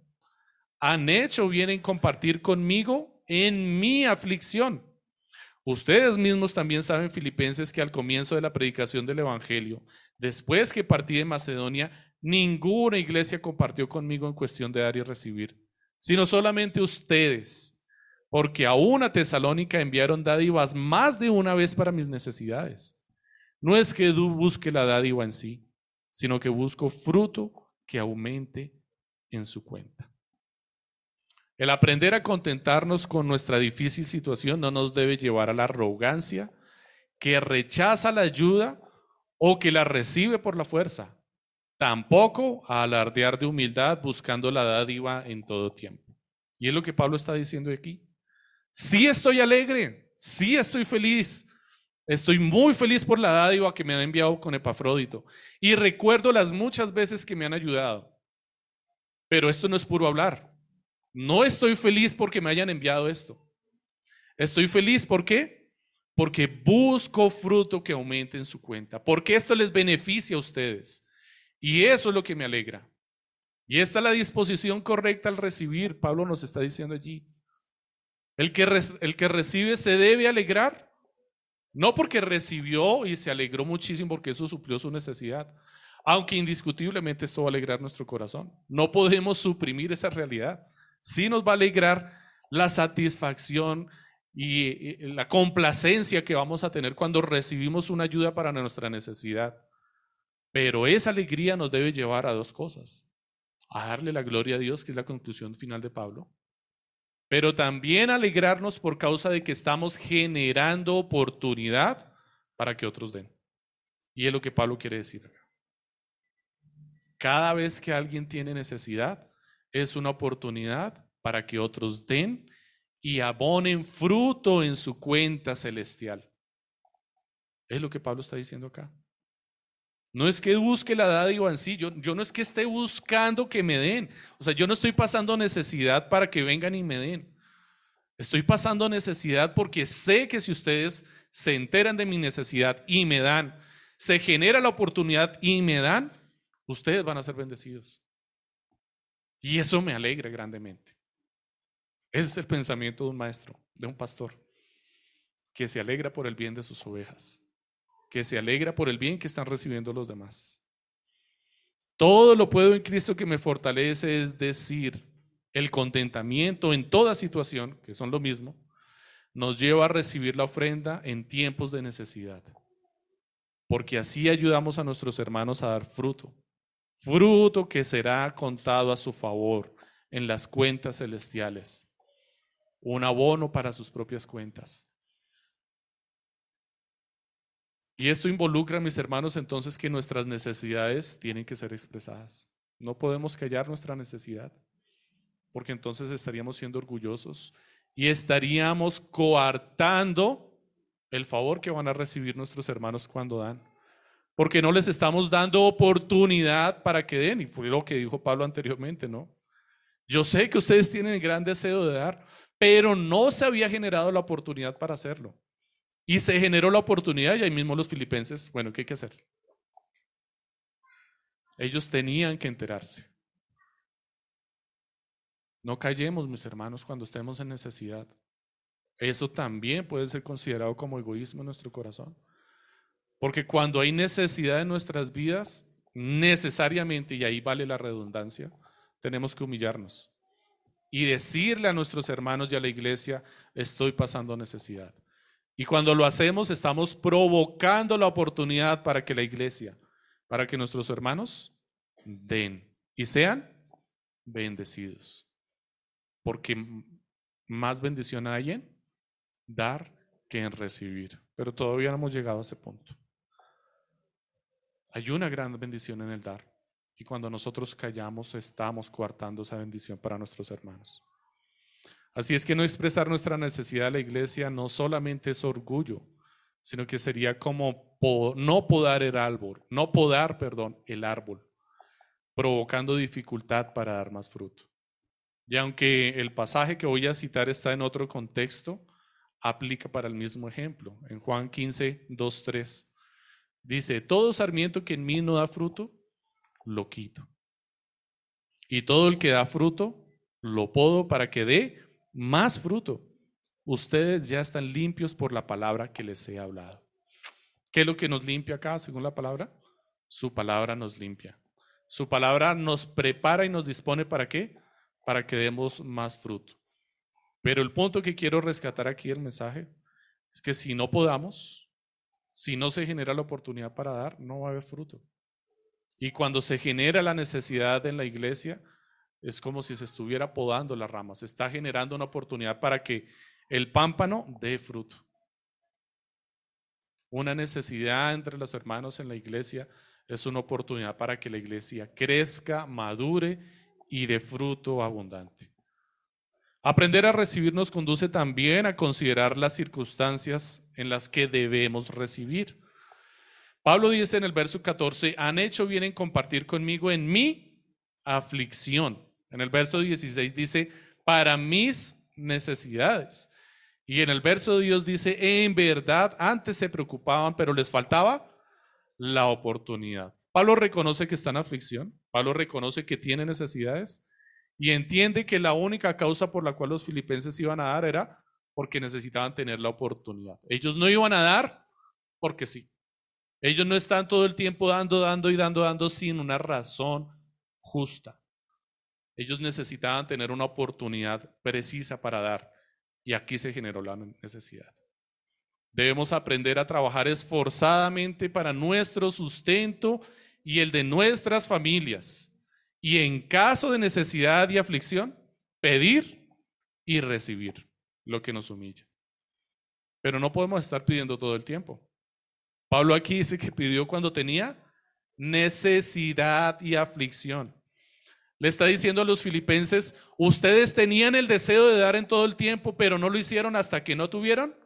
han hecho bien en compartir conmigo en mi aflicción. Ustedes mismos también saben, filipenses, que al comienzo de la predicación del Evangelio, después que partí de Macedonia, ninguna iglesia compartió conmigo en cuestión de dar y recibir, sino solamente ustedes, porque a una Tesalónica enviaron dádivas más de una vez para mis necesidades. No es que busque la dádiva en sí, sino que busco fruto que aumente en su cuenta. El aprender a contentarnos con nuestra difícil situación no nos debe llevar a la arrogancia que rechaza la ayuda o que la recibe por la fuerza. Tampoco a alardear de humildad buscando la dádiva en todo tiempo. Y es lo que Pablo está diciendo aquí. Sí estoy alegre, sí estoy feliz, Estoy muy feliz por la dádiva que me han enviado con Epafrodito. Y recuerdo las muchas veces que me han ayudado. Pero esto no es puro hablar. No estoy feliz porque me hayan enviado esto. Estoy feliz ¿por qué? Porque busco fruto que aumente en su cuenta, porque esto les beneficia a ustedes. Y eso es lo que me alegra. Y esta es la disposición correcta al recibir, Pablo nos está diciendo allí. El que, el que recibe se debe alegrar, no porque recibió y se alegró muchísimo porque eso suplió su necesidad, aunque indiscutiblemente esto va a alegrar nuestro corazón. No podemos suprimir esa realidad sí nos va a alegrar la satisfacción y la complacencia que vamos a tener cuando recibimos una ayuda para nuestra necesidad. Pero esa alegría nos debe llevar a dos cosas. A darle la gloria a Dios, que es la conclusión final de Pablo. Pero también alegrarnos por causa de que estamos generando oportunidad para que otros den. Y es lo que Pablo quiere decir acá. Cada vez que alguien tiene necesidad, es una oportunidad para que otros den y abonen fruto en su cuenta celestial. Es lo que Pablo está diciendo acá. No es que busque la dádiva en sí, yo, yo no es que esté buscando que me den. O sea, yo no estoy pasando necesidad para que vengan y me den. Estoy pasando necesidad porque sé que si ustedes se enteran de mi necesidad y me dan, se genera la oportunidad y me dan, ustedes van a ser bendecidos. Y eso me alegra grandemente. Ese es el pensamiento de un maestro, de un pastor, que se alegra por el bien de sus ovejas, que se alegra por el bien que están recibiendo los demás. Todo lo puedo en Cristo que me fortalece, es decir, el contentamiento en toda situación, que son lo mismo, nos lleva a recibir la ofrenda en tiempos de necesidad, porque así ayudamos a nuestros hermanos a dar fruto fruto que será contado a su favor en las cuentas celestiales, un abono para sus propias cuentas. Y esto involucra, mis hermanos, entonces que nuestras necesidades tienen que ser expresadas. No podemos callar nuestra necesidad, porque entonces estaríamos siendo orgullosos y estaríamos coartando el favor que van a recibir nuestros hermanos cuando dan porque no les estamos dando oportunidad para que den, y fue lo que dijo Pablo anteriormente, ¿no? Yo sé que ustedes tienen el gran deseo de dar, pero no se había generado la oportunidad para hacerlo. Y se generó la oportunidad y ahí mismo los filipenses, bueno, ¿qué hay que hacer? Ellos tenían que enterarse. No callemos, mis hermanos, cuando estemos en necesidad. Eso también puede ser considerado como egoísmo en nuestro corazón. Porque cuando hay necesidad en nuestras vidas, necesariamente, y ahí vale la redundancia, tenemos que humillarnos y decirle a nuestros hermanos y a la iglesia, estoy pasando necesidad. Y cuando lo hacemos, estamos provocando la oportunidad para que la iglesia, para que nuestros hermanos den y sean bendecidos. Porque más bendición hay en dar que en recibir. Pero todavía no hemos llegado a ese punto. Hay una gran bendición en el dar. Y cuando nosotros callamos, estamos coartando esa bendición para nuestros hermanos. Así es que no expresar nuestra necesidad a la iglesia no solamente es orgullo, sino que sería como no podar el árbol, no podar, perdón, el árbol, provocando dificultad para dar más fruto. Y aunque el pasaje que voy a citar está en otro contexto, aplica para el mismo ejemplo. En Juan 15, 2, 3. Dice, todo sarmiento que en mí no da fruto, lo quito. Y todo el que da fruto, lo podo para que dé más fruto. Ustedes ya están limpios por la palabra que les he hablado. ¿Qué es lo que nos limpia acá, según la palabra? Su palabra nos limpia. Su palabra nos prepara y nos dispone para qué? Para que demos más fruto. Pero el punto que quiero rescatar aquí del mensaje es que si no podamos, si no se genera la oportunidad para dar, no va a haber fruto. Y cuando se genera la necesidad en la iglesia, es como si se estuviera podando las ramas, se está generando una oportunidad para que el pámpano dé fruto. Una necesidad entre los hermanos en la iglesia es una oportunidad para que la iglesia crezca, madure y dé fruto abundante. Aprender a recibir nos conduce también a considerar las circunstancias en las que debemos recibir. Pablo dice en el verso 14, han hecho bien en compartir conmigo en mi aflicción. En el verso 16 dice, para mis necesidades. Y en el verso de Dios dice, en verdad, antes se preocupaban, pero les faltaba la oportunidad. Pablo reconoce que está en aflicción, Pablo reconoce que tiene necesidades, y entiende que la única causa por la cual los filipenses iban a dar era porque necesitaban tener la oportunidad. Ellos no iban a dar porque sí. Ellos no están todo el tiempo dando, dando y dando, dando sin una razón justa. Ellos necesitaban tener una oportunidad precisa para dar y aquí se generó la necesidad. Debemos aprender a trabajar esforzadamente para nuestro sustento y el de nuestras familias y en caso de necesidad y aflicción, pedir y recibir lo que nos humilla. Pero no podemos estar pidiendo todo el tiempo. Pablo aquí dice que pidió cuando tenía necesidad y aflicción. Le está diciendo a los filipenses, ustedes tenían el deseo de dar en todo el tiempo, pero no lo hicieron hasta que no tuvieron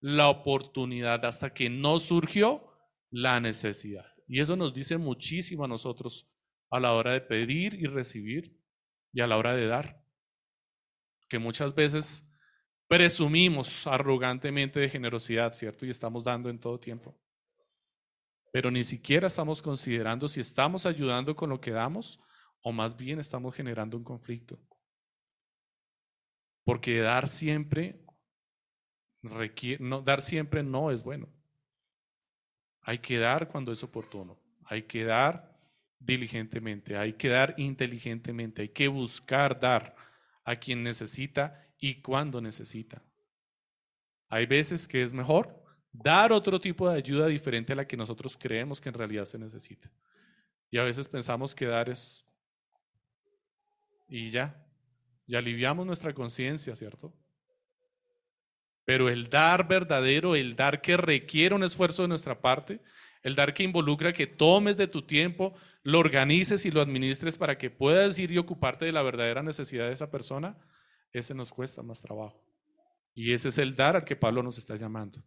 la oportunidad, hasta que no surgió la necesidad. Y eso nos dice muchísimo a nosotros a la hora de pedir y recibir y a la hora de dar. Que muchas veces presumimos arrogantemente de generosidad, ¿cierto? Y estamos dando en todo tiempo. Pero ni siquiera estamos considerando si estamos ayudando con lo que damos o más bien estamos generando un conflicto. Porque dar siempre no, dar siempre no es bueno. Hay que dar cuando es oportuno. Hay que dar diligentemente, hay que dar inteligentemente, hay que buscar dar a quien necesita y cuando necesita. Hay veces que es mejor dar otro tipo de ayuda diferente a la que nosotros creemos que en realidad se necesita. Y a veces pensamos que dar es... Y ya, y aliviamos nuestra conciencia, ¿cierto? Pero el dar verdadero, el dar que requiere un esfuerzo de nuestra parte, el dar que involucra que tomes de tu tiempo, lo organices y lo administres para que puedas ir y ocuparte de la verdadera necesidad de esa persona, ese nos cuesta más trabajo. Y ese es el dar al que Pablo nos está llamando.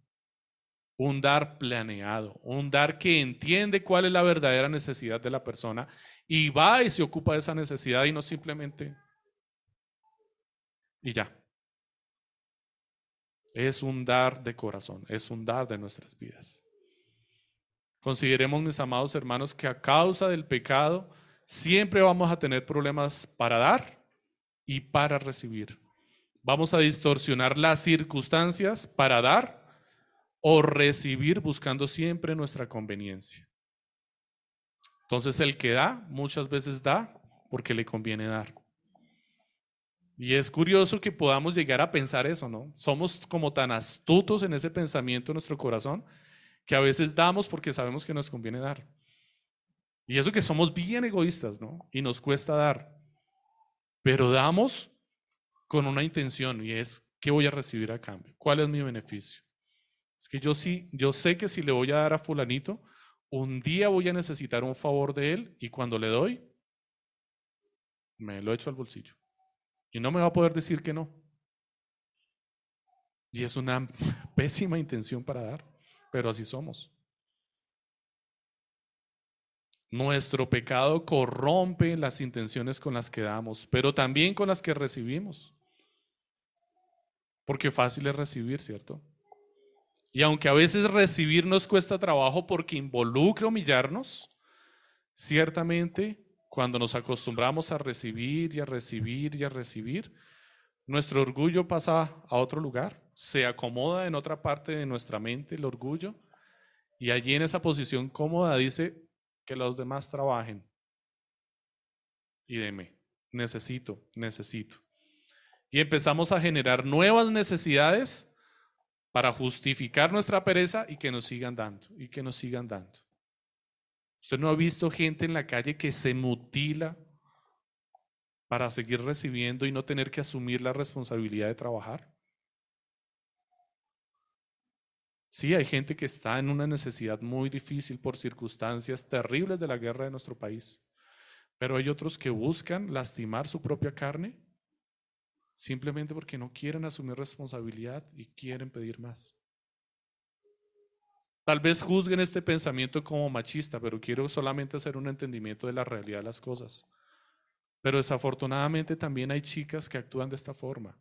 Un dar planeado, un dar que entiende cuál es la verdadera necesidad de la persona y va y se ocupa de esa necesidad y no simplemente y ya. Es un dar de corazón, es un dar de nuestras vidas. Consideremos, mis amados hermanos, que a causa del pecado siempre vamos a tener problemas para dar y para recibir. Vamos a distorsionar las circunstancias para dar o recibir buscando siempre nuestra conveniencia. Entonces el que da muchas veces da porque le conviene dar. Y es curioso que podamos llegar a pensar eso, ¿no? Somos como tan astutos en ese pensamiento en nuestro corazón que a veces damos porque sabemos que nos conviene dar. Y eso que somos bien egoístas, ¿no? Y nos cuesta dar. Pero damos con una intención y es, ¿qué voy a recibir a cambio? ¿Cuál es mi beneficio? Es que yo sí, yo sé que si le voy a dar a fulanito, un día voy a necesitar un favor de él y cuando le doy, me lo echo al bolsillo. Y no me va a poder decir que no. Y es una *laughs* pésima intención para dar, pero así somos. Nuestro pecado corrompe las intenciones con las que damos, pero también con las que recibimos. Porque fácil es recibir, ¿cierto? Y aunque a veces recibir nos cuesta trabajo porque involucra humillarnos, ciertamente cuando nos acostumbramos a recibir y a recibir y a recibir, nuestro orgullo pasa a otro lugar, se acomoda en otra parte de nuestra mente el orgullo y allí en esa posición cómoda dice que los demás trabajen y deme, necesito, necesito. Y empezamos a generar nuevas necesidades para justificar nuestra pereza y que nos sigan dando, y que nos sigan dando. ¿Usted no ha visto gente en la calle que se mutila para seguir recibiendo y no tener que asumir la responsabilidad de trabajar? Sí, hay gente que está en una necesidad muy difícil por circunstancias terribles de la guerra de nuestro país, pero hay otros que buscan lastimar su propia carne simplemente porque no quieren asumir responsabilidad y quieren pedir más. Tal vez juzguen este pensamiento como machista, pero quiero solamente hacer un entendimiento de la realidad de las cosas. Pero desafortunadamente también hay chicas que actúan de esta forma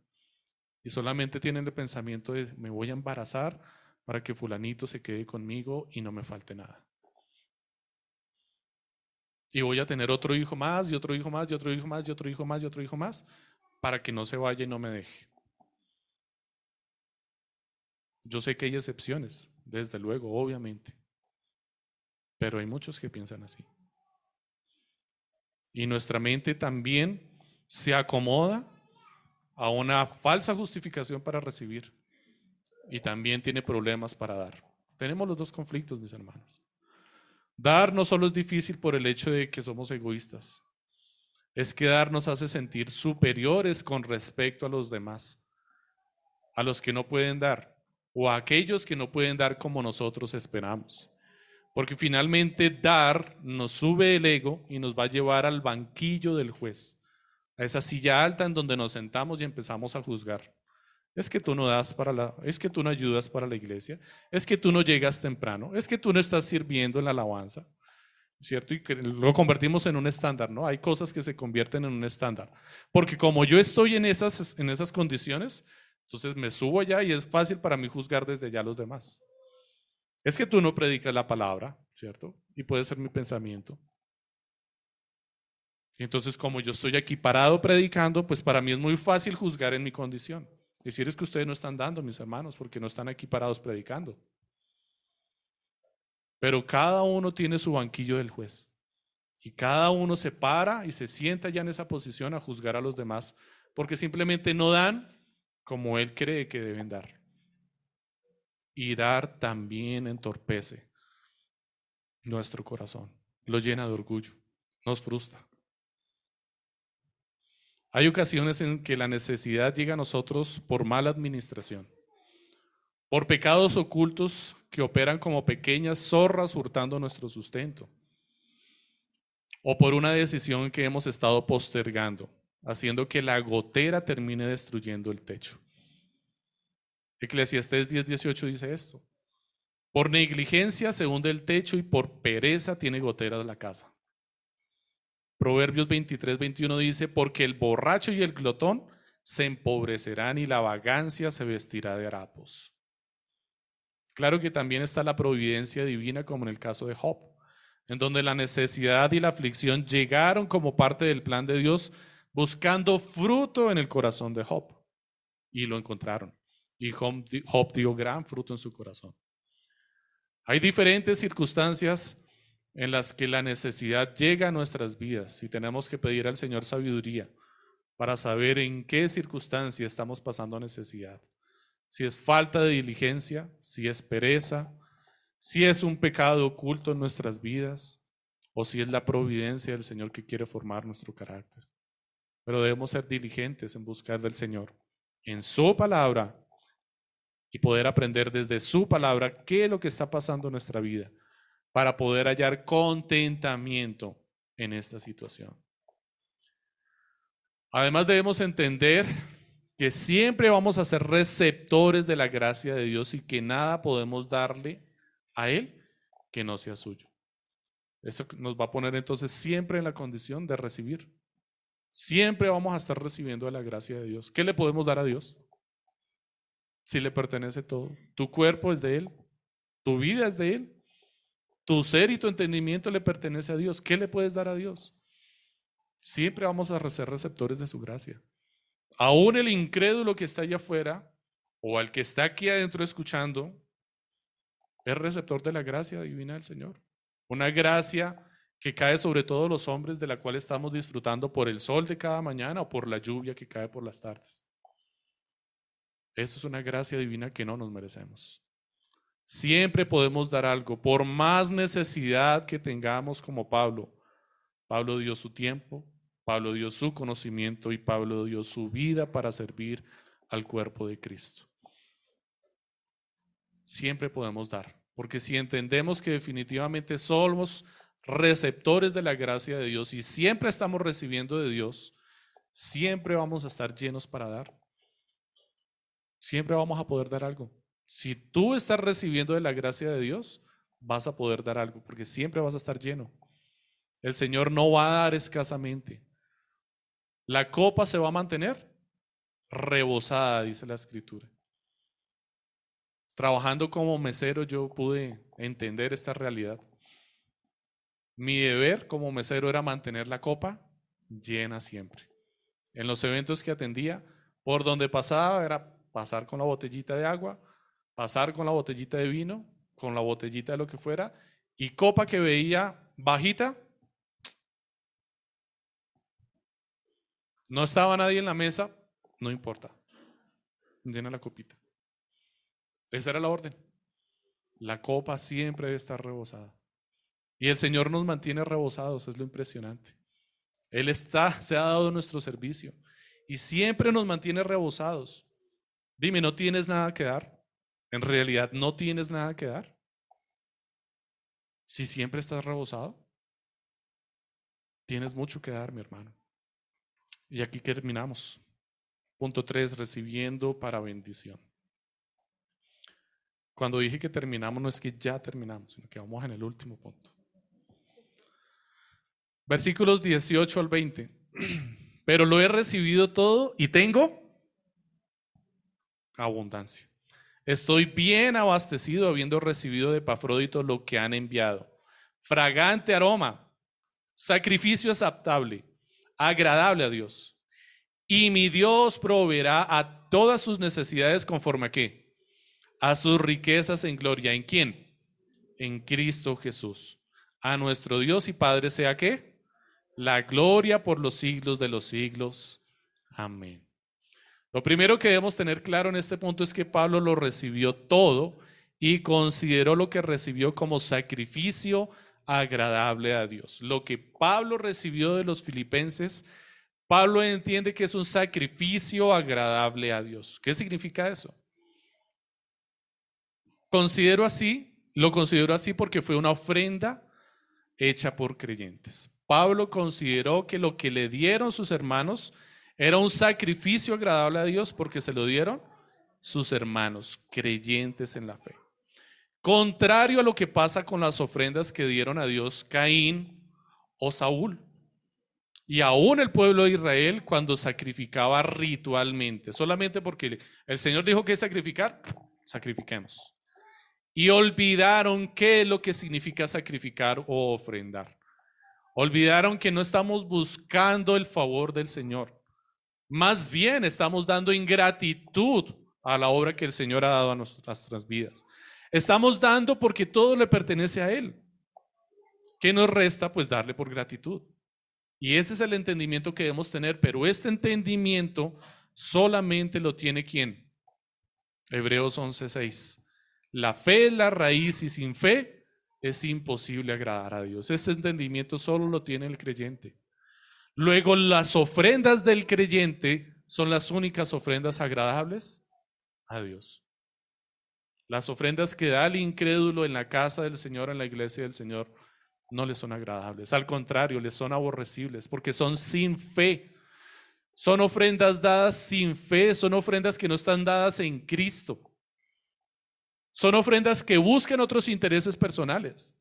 y solamente tienen el pensamiento de me voy a embarazar para que fulanito se quede conmigo y no me falte nada. Y voy a tener otro hijo más y otro hijo más y otro hijo más y otro hijo más y otro hijo más para que no se vaya y no me deje. Yo sé que hay excepciones, desde luego, obviamente, pero hay muchos que piensan así. Y nuestra mente también se acomoda a una falsa justificación para recibir y también tiene problemas para dar. Tenemos los dos conflictos, mis hermanos. Dar no solo es difícil por el hecho de que somos egoístas, es que dar nos hace sentir superiores con respecto a los demás, a los que no pueden dar o a aquellos que no pueden dar como nosotros esperamos. Porque finalmente dar nos sube el ego y nos va a llevar al banquillo del juez, a esa silla alta en donde nos sentamos y empezamos a juzgar. Es que tú no das para la, es que tú no ayudas para la iglesia, es que tú no llegas temprano, es que tú no estás sirviendo en la alabanza. ¿cierto? Y que lo convertimos en un estándar, ¿no? Hay cosas que se convierten en un estándar. Porque como yo estoy en esas, en esas condiciones, entonces me subo allá y es fácil para mí juzgar desde allá a los demás. Es que tú no predicas la palabra, ¿cierto? Y puede ser mi pensamiento. Entonces como yo estoy aquí parado predicando, pues para mí es muy fácil juzgar en mi condición. Decir es que ustedes no están dando, mis hermanos, porque no están aquí parados predicando. Pero cada uno tiene su banquillo del juez. Y cada uno se para y se sienta ya en esa posición a juzgar a los demás, porque simplemente no dan como él cree que deben dar. Y dar también entorpece nuestro corazón, lo llena de orgullo, nos frustra. Hay ocasiones en que la necesidad llega a nosotros por mala administración, por pecados ocultos que operan como pequeñas zorras hurtando nuestro sustento, o por una decisión que hemos estado postergando, haciendo que la gotera termine destruyendo el techo. Eclesiastés 10:18 dice esto. Por negligencia se hunde el techo y por pereza tiene gotera la casa. Proverbios 23, 21 dice, porque el borracho y el glotón se empobrecerán y la vagancia se vestirá de harapos. Claro que también está la providencia divina, como en el caso de Job, en donde la necesidad y la aflicción llegaron como parte del plan de Dios, buscando fruto en el corazón de Job. Y lo encontraron. Y Job, dio gran fruto en su corazón. Hay diferentes circunstancias en las que la necesidad llega a nuestras vidas y tenemos que pedir al Señor sabiduría para saber en qué circunstancia estamos pasando necesidad. Si es falta de diligencia, si es pereza, si es un pecado oculto en nuestras vidas o si es la providencia del Señor que quiere formar nuestro carácter. Pero debemos ser diligentes en buscar del Señor en su palabra y poder aprender desde su palabra qué es lo que está pasando en nuestra vida para poder hallar contentamiento en esta situación. Además debemos entender que siempre vamos a ser receptores de la gracia de Dios y que nada podemos darle a Él que no sea suyo. Eso nos va a poner entonces siempre en la condición de recibir. Siempre vamos a estar recibiendo de la gracia de Dios. ¿Qué le podemos dar a Dios? si le pertenece todo. Tu cuerpo es de Él, tu vida es de Él, tu ser y tu entendimiento le pertenece a Dios. ¿Qué le puedes dar a Dios? Siempre vamos a ser receptores de su gracia. Aún el incrédulo que está allá afuera o al que está aquí adentro escuchando es receptor de la gracia divina del Señor. Una gracia que cae sobre todos los hombres de la cual estamos disfrutando por el sol de cada mañana o por la lluvia que cae por las tardes. Eso es una gracia divina que no nos merecemos. Siempre podemos dar algo, por más necesidad que tengamos como Pablo. Pablo dio su tiempo, Pablo dio su conocimiento y Pablo dio su vida para servir al cuerpo de Cristo. Siempre podemos dar, porque si entendemos que definitivamente somos receptores de la gracia de Dios y siempre estamos recibiendo de Dios, siempre vamos a estar llenos para dar siempre vamos a poder dar algo. Si tú estás recibiendo de la gracia de Dios, vas a poder dar algo, porque siempre vas a estar lleno. El Señor no va a dar escasamente. La copa se va a mantener rebosada, dice la escritura. Trabajando como mesero yo pude entender esta realidad. Mi deber como mesero era mantener la copa llena siempre. En los eventos que atendía, por donde pasaba era pasar con la botellita de agua, pasar con la botellita de vino, con la botellita de lo que fuera, y copa que veía bajita. No estaba nadie en la mesa, no importa. Llena la copita. Esa era la orden. La copa siempre debe estar rebosada. Y el Señor nos mantiene rebosados, es lo impresionante. Él está, se ha dado nuestro servicio y siempre nos mantiene rebosados. Dime, ¿no tienes nada que dar? En realidad, ¿no tienes nada que dar? Si siempre estás rebosado, tienes mucho que dar, mi hermano. Y aquí terminamos. Punto 3, recibiendo para bendición. Cuando dije que terminamos, no es que ya terminamos, sino que vamos en el último punto. Versículos 18 al 20. *clears throat* Pero lo he recibido todo y tengo abundancia. Estoy bien abastecido habiendo recibido de Pafrodito lo que han enviado. Fragante aroma, sacrificio aceptable, agradable a Dios. Y mi Dios proveerá a todas sus necesidades conforme a qué? A sus riquezas en gloria. ¿En quién? En Cristo Jesús. A nuestro Dios y Padre sea qué? La gloria por los siglos de los siglos. Amén. Lo primero que debemos tener claro en este punto es que Pablo lo recibió todo y consideró lo que recibió como sacrificio agradable a Dios. Lo que Pablo recibió de los filipenses, Pablo entiende que es un sacrificio agradable a Dios. ¿Qué significa eso? Considero así, lo considero así porque fue una ofrenda hecha por creyentes. Pablo consideró que lo que le dieron sus hermanos era un sacrificio agradable a Dios porque se lo dieron sus hermanos, creyentes en la fe. Contrario a lo que pasa con las ofrendas que dieron a Dios Caín o Saúl. Y aún el pueblo de Israel cuando sacrificaba ritualmente, solamente porque el Señor dijo que sacrificar, sacrifiquemos. Y olvidaron qué es lo que significa sacrificar o ofrendar. Olvidaron que no estamos buscando el favor del Señor. Más bien estamos dando ingratitud a la obra que el Señor ha dado a nuestras vidas. Estamos dando porque todo le pertenece a Él. ¿Qué nos resta? Pues darle por gratitud. Y ese es el entendimiento que debemos tener, pero este entendimiento solamente lo tiene quien? Hebreos 11:6. La fe es la raíz y sin fe es imposible agradar a Dios. Este entendimiento solo lo tiene el creyente. Luego las ofrendas del creyente son las únicas ofrendas agradables a Dios. Las ofrendas que da el incrédulo en la casa del Señor, en la iglesia del Señor, no le son agradables. Al contrario, les son aborrecibles porque son sin fe. Son ofrendas dadas sin fe, son ofrendas que no están dadas en Cristo. Son ofrendas que buscan otros intereses personales.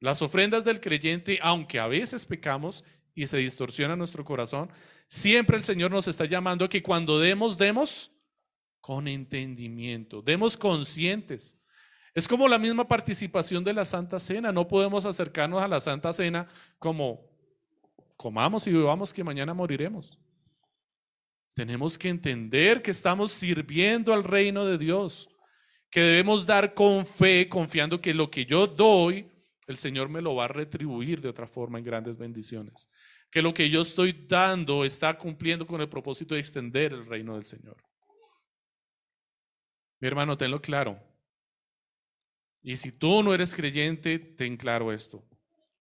Las ofrendas del creyente, aunque a veces pecamos y se distorsiona nuestro corazón, siempre el Señor nos está llamando a que cuando demos, demos con entendimiento, demos conscientes. Es como la misma participación de la Santa Cena. No podemos acercarnos a la Santa Cena como comamos y bebamos que mañana moriremos. Tenemos que entender que estamos sirviendo al reino de Dios, que debemos dar con fe, confiando que lo que yo doy, el Señor me lo va a retribuir de otra forma en grandes bendiciones. Que lo que yo estoy dando está cumpliendo con el propósito de extender el reino del Señor. Mi hermano, tenlo claro. Y si tú no eres creyente, ten claro esto.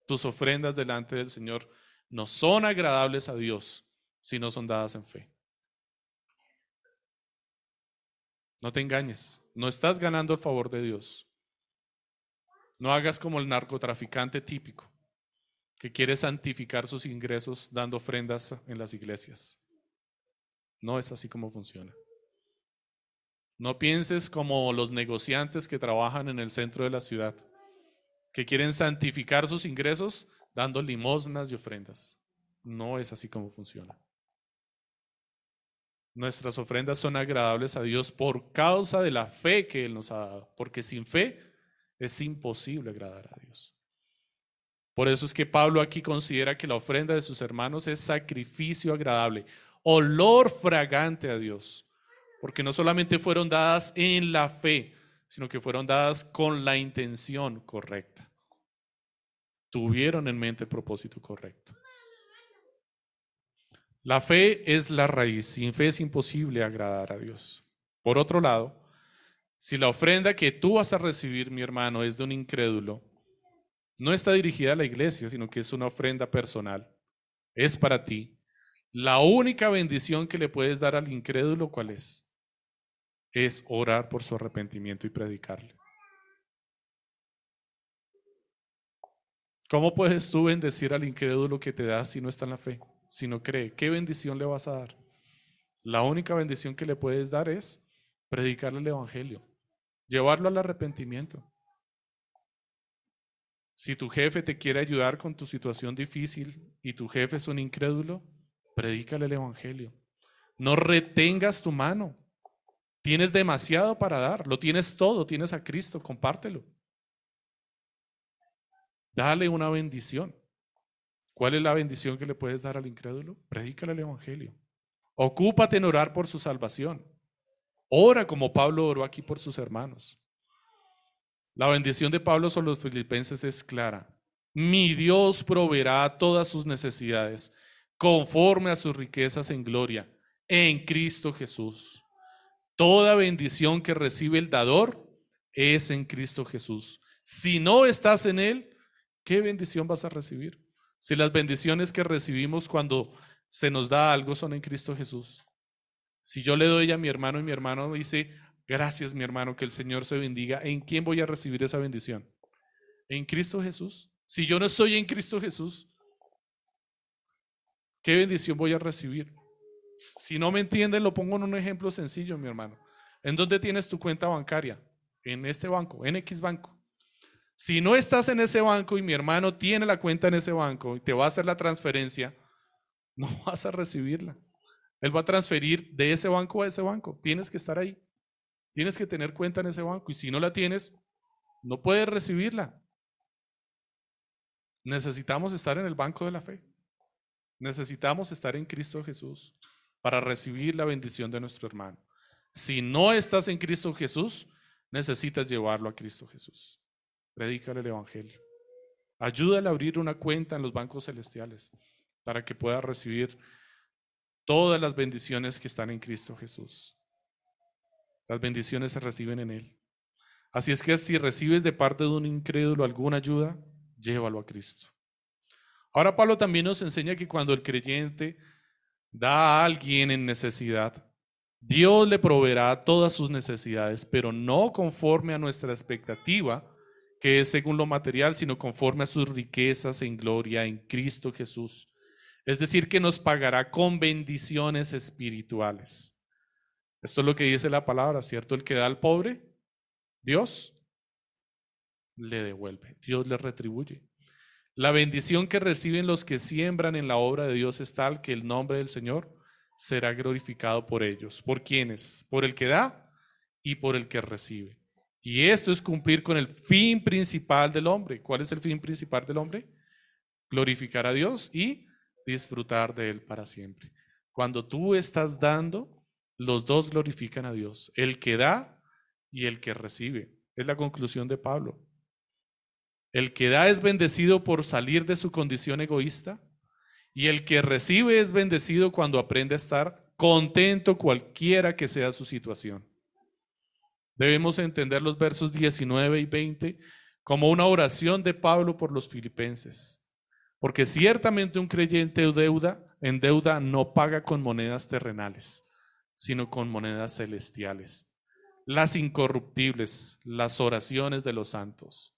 Tus ofrendas delante del Señor no son agradables a Dios si no son dadas en fe. No te engañes, no estás ganando el favor de Dios. No hagas como el narcotraficante típico que quiere santificar sus ingresos dando ofrendas en las iglesias. No es así como funciona. No pienses como los negociantes que trabajan en el centro de la ciudad, que quieren santificar sus ingresos dando limosnas y ofrendas. No es así como funciona. Nuestras ofrendas son agradables a Dios por causa de la fe que Él nos ha dado, porque sin fe es imposible agradar a Dios. Por eso es que Pablo aquí considera que la ofrenda de sus hermanos es sacrificio agradable, olor fragante a Dios porque no solamente fueron dadas en la fe, sino que fueron dadas con la intención correcta. Tuvieron en mente el propósito correcto. La fe es la raíz. Sin fe es imposible agradar a Dios. Por otro lado, si la ofrenda que tú vas a recibir, mi hermano, es de un incrédulo, no está dirigida a la iglesia, sino que es una ofrenda personal. Es para ti. La única bendición que le puedes dar al incrédulo, ¿cuál es? es orar por su arrepentimiento y predicarle. ¿Cómo puedes tú bendecir al incrédulo que te da si no está en la fe, si no cree? ¿Qué bendición le vas a dar? La única bendición que le puedes dar es predicarle el Evangelio, llevarlo al arrepentimiento. Si tu jefe te quiere ayudar con tu situación difícil y tu jefe es un incrédulo, predícale el Evangelio. No retengas tu mano. Tienes demasiado para dar, lo tienes todo, tienes a Cristo, compártelo. Dale una bendición. ¿Cuál es la bendición que le puedes dar al incrédulo? Predícale el Evangelio. Ocúpate en orar por su salvación. Ora como Pablo oró aquí por sus hermanos. La bendición de Pablo sobre los filipenses es clara. Mi Dios proveerá todas sus necesidades conforme a sus riquezas en gloria en Cristo Jesús. Toda bendición que recibe el dador es en Cristo Jesús. Si no estás en Él, ¿qué bendición vas a recibir? Si las bendiciones que recibimos cuando se nos da algo son en Cristo Jesús. Si yo le doy a mi hermano y mi hermano dice, gracias mi hermano, que el Señor se bendiga, ¿en quién voy a recibir esa bendición? En Cristo Jesús. Si yo no estoy en Cristo Jesús, ¿qué bendición voy a recibir? Si no me entienden, lo pongo en un ejemplo sencillo, mi hermano. ¿En dónde tienes tu cuenta bancaria? En este banco, en X banco. Si no estás en ese banco y mi hermano tiene la cuenta en ese banco y te va a hacer la transferencia, *laughs* no vas a recibirla. Él va a transferir de ese banco a ese banco. Tienes que estar ahí. Tienes que tener cuenta en ese banco. Y si no la tienes, no puedes recibirla. Necesitamos estar en el banco de la fe. Necesitamos estar en Cristo Jesús para recibir la bendición de nuestro hermano. Si no estás en Cristo Jesús, necesitas llevarlo a Cristo Jesús. Predícale el Evangelio. Ayúdale a abrir una cuenta en los bancos celestiales para que pueda recibir todas las bendiciones que están en Cristo Jesús. Las bendiciones se reciben en Él. Así es que si recibes de parte de un incrédulo alguna ayuda, llévalo a Cristo. Ahora Pablo también nos enseña que cuando el creyente da a alguien en necesidad, Dios le proveerá todas sus necesidades, pero no conforme a nuestra expectativa, que es según lo material, sino conforme a sus riquezas en gloria en Cristo Jesús. Es decir, que nos pagará con bendiciones espirituales. Esto es lo que dice la palabra, ¿cierto? El que da al pobre, Dios le devuelve, Dios le retribuye. La bendición que reciben los que siembran en la obra de Dios es tal que el nombre del Señor será glorificado por ellos. ¿Por quiénes? Por el que da y por el que recibe. Y esto es cumplir con el fin principal del hombre. ¿Cuál es el fin principal del hombre? Glorificar a Dios y disfrutar de Él para siempre. Cuando tú estás dando, los dos glorifican a Dios, el que da y el que recibe. Es la conclusión de Pablo. El que da es bendecido por salir de su condición egoísta y el que recibe es bendecido cuando aprende a estar contento cualquiera que sea su situación. Debemos entender los versos 19 y 20 como una oración de Pablo por los filipenses. Porque ciertamente un creyente en deuda, no paga con monedas terrenales, sino con monedas celestiales, las incorruptibles, las oraciones de los santos.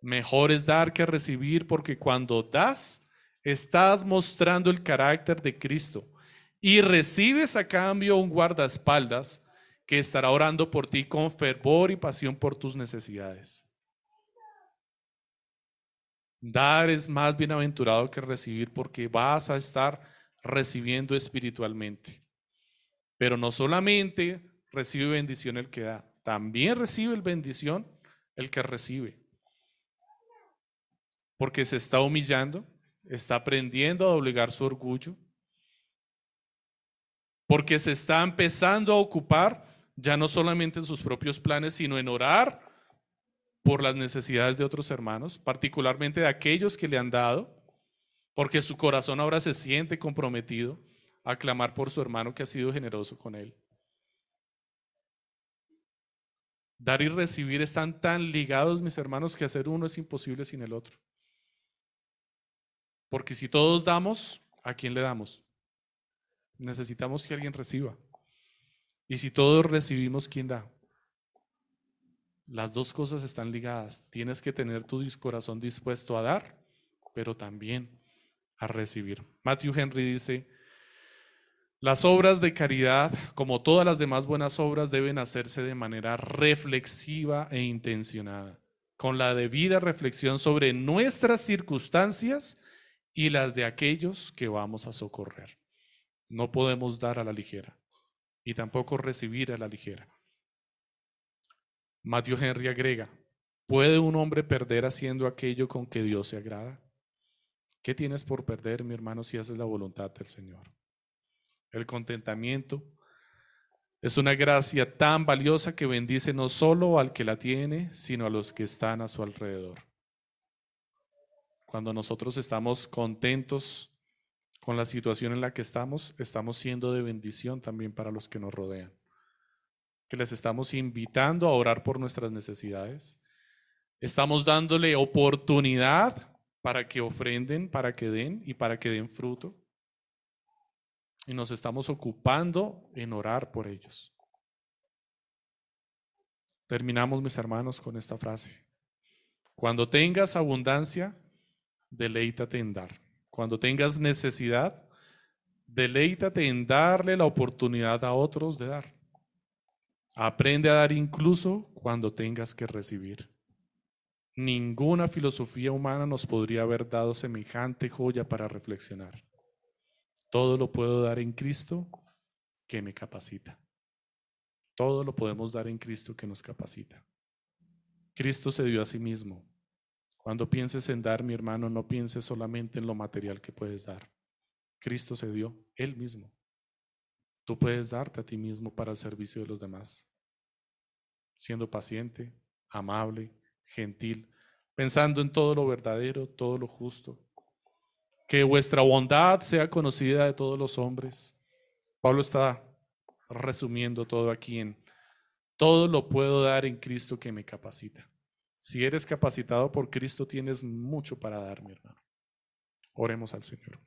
Mejor es dar que recibir porque cuando das, estás mostrando el carácter de Cristo y recibes a cambio un guardaespaldas que estará orando por ti con fervor y pasión por tus necesidades. Dar es más bienaventurado que recibir porque vas a estar recibiendo espiritualmente. Pero no solamente recibe bendición el que da, también recibe bendición el que recibe porque se está humillando, está aprendiendo a doblegar su orgullo, porque se está empezando a ocupar ya no solamente en sus propios planes, sino en orar por las necesidades de otros hermanos, particularmente de aquellos que le han dado, porque su corazón ahora se siente comprometido a clamar por su hermano que ha sido generoso con él. Dar y recibir están tan ligados, mis hermanos, que hacer uno es imposible sin el otro. Porque si todos damos, ¿a quién le damos? Necesitamos que alguien reciba. Y si todos recibimos, ¿quién da? Las dos cosas están ligadas. Tienes que tener tu corazón dispuesto a dar, pero también a recibir. Matthew Henry dice, las obras de caridad, como todas las demás buenas obras, deben hacerse de manera reflexiva e intencionada, con la debida reflexión sobre nuestras circunstancias y las de aquellos que vamos a socorrer. No podemos dar a la ligera y tampoco recibir a la ligera. Matthew Henry agrega, ¿puede un hombre perder haciendo aquello con que Dios se agrada? ¿Qué tienes por perder, mi hermano, si haces la voluntad del Señor? El contentamiento es una gracia tan valiosa que bendice no solo al que la tiene, sino a los que están a su alrededor. Cuando nosotros estamos contentos con la situación en la que estamos, estamos siendo de bendición también para los que nos rodean. Que les estamos invitando a orar por nuestras necesidades. Estamos dándole oportunidad para que ofrenden, para que den y para que den fruto. Y nos estamos ocupando en orar por ellos. Terminamos, mis hermanos, con esta frase. Cuando tengas abundancia, deleítate en dar. Cuando tengas necesidad, deleítate en darle la oportunidad a otros de dar. Aprende a dar incluso cuando tengas que recibir. Ninguna filosofía humana nos podría haber dado semejante joya para reflexionar. Todo lo puedo dar en Cristo que me capacita. Todo lo podemos dar en Cristo que nos capacita. Cristo se dio a sí mismo. Cuando pienses en dar, mi hermano, no pienses solamente en lo material que puedes dar. Cristo se dio Él mismo. Tú puedes darte a ti mismo para el servicio de los demás, siendo paciente, amable, gentil, pensando en todo lo verdadero, todo lo justo. Que vuestra bondad sea conocida de todos los hombres. Pablo está resumiendo todo aquí en todo lo puedo dar en Cristo que me capacita. Si eres capacitado por Cristo, tienes mucho para dar, mi hermano. Oremos al Señor.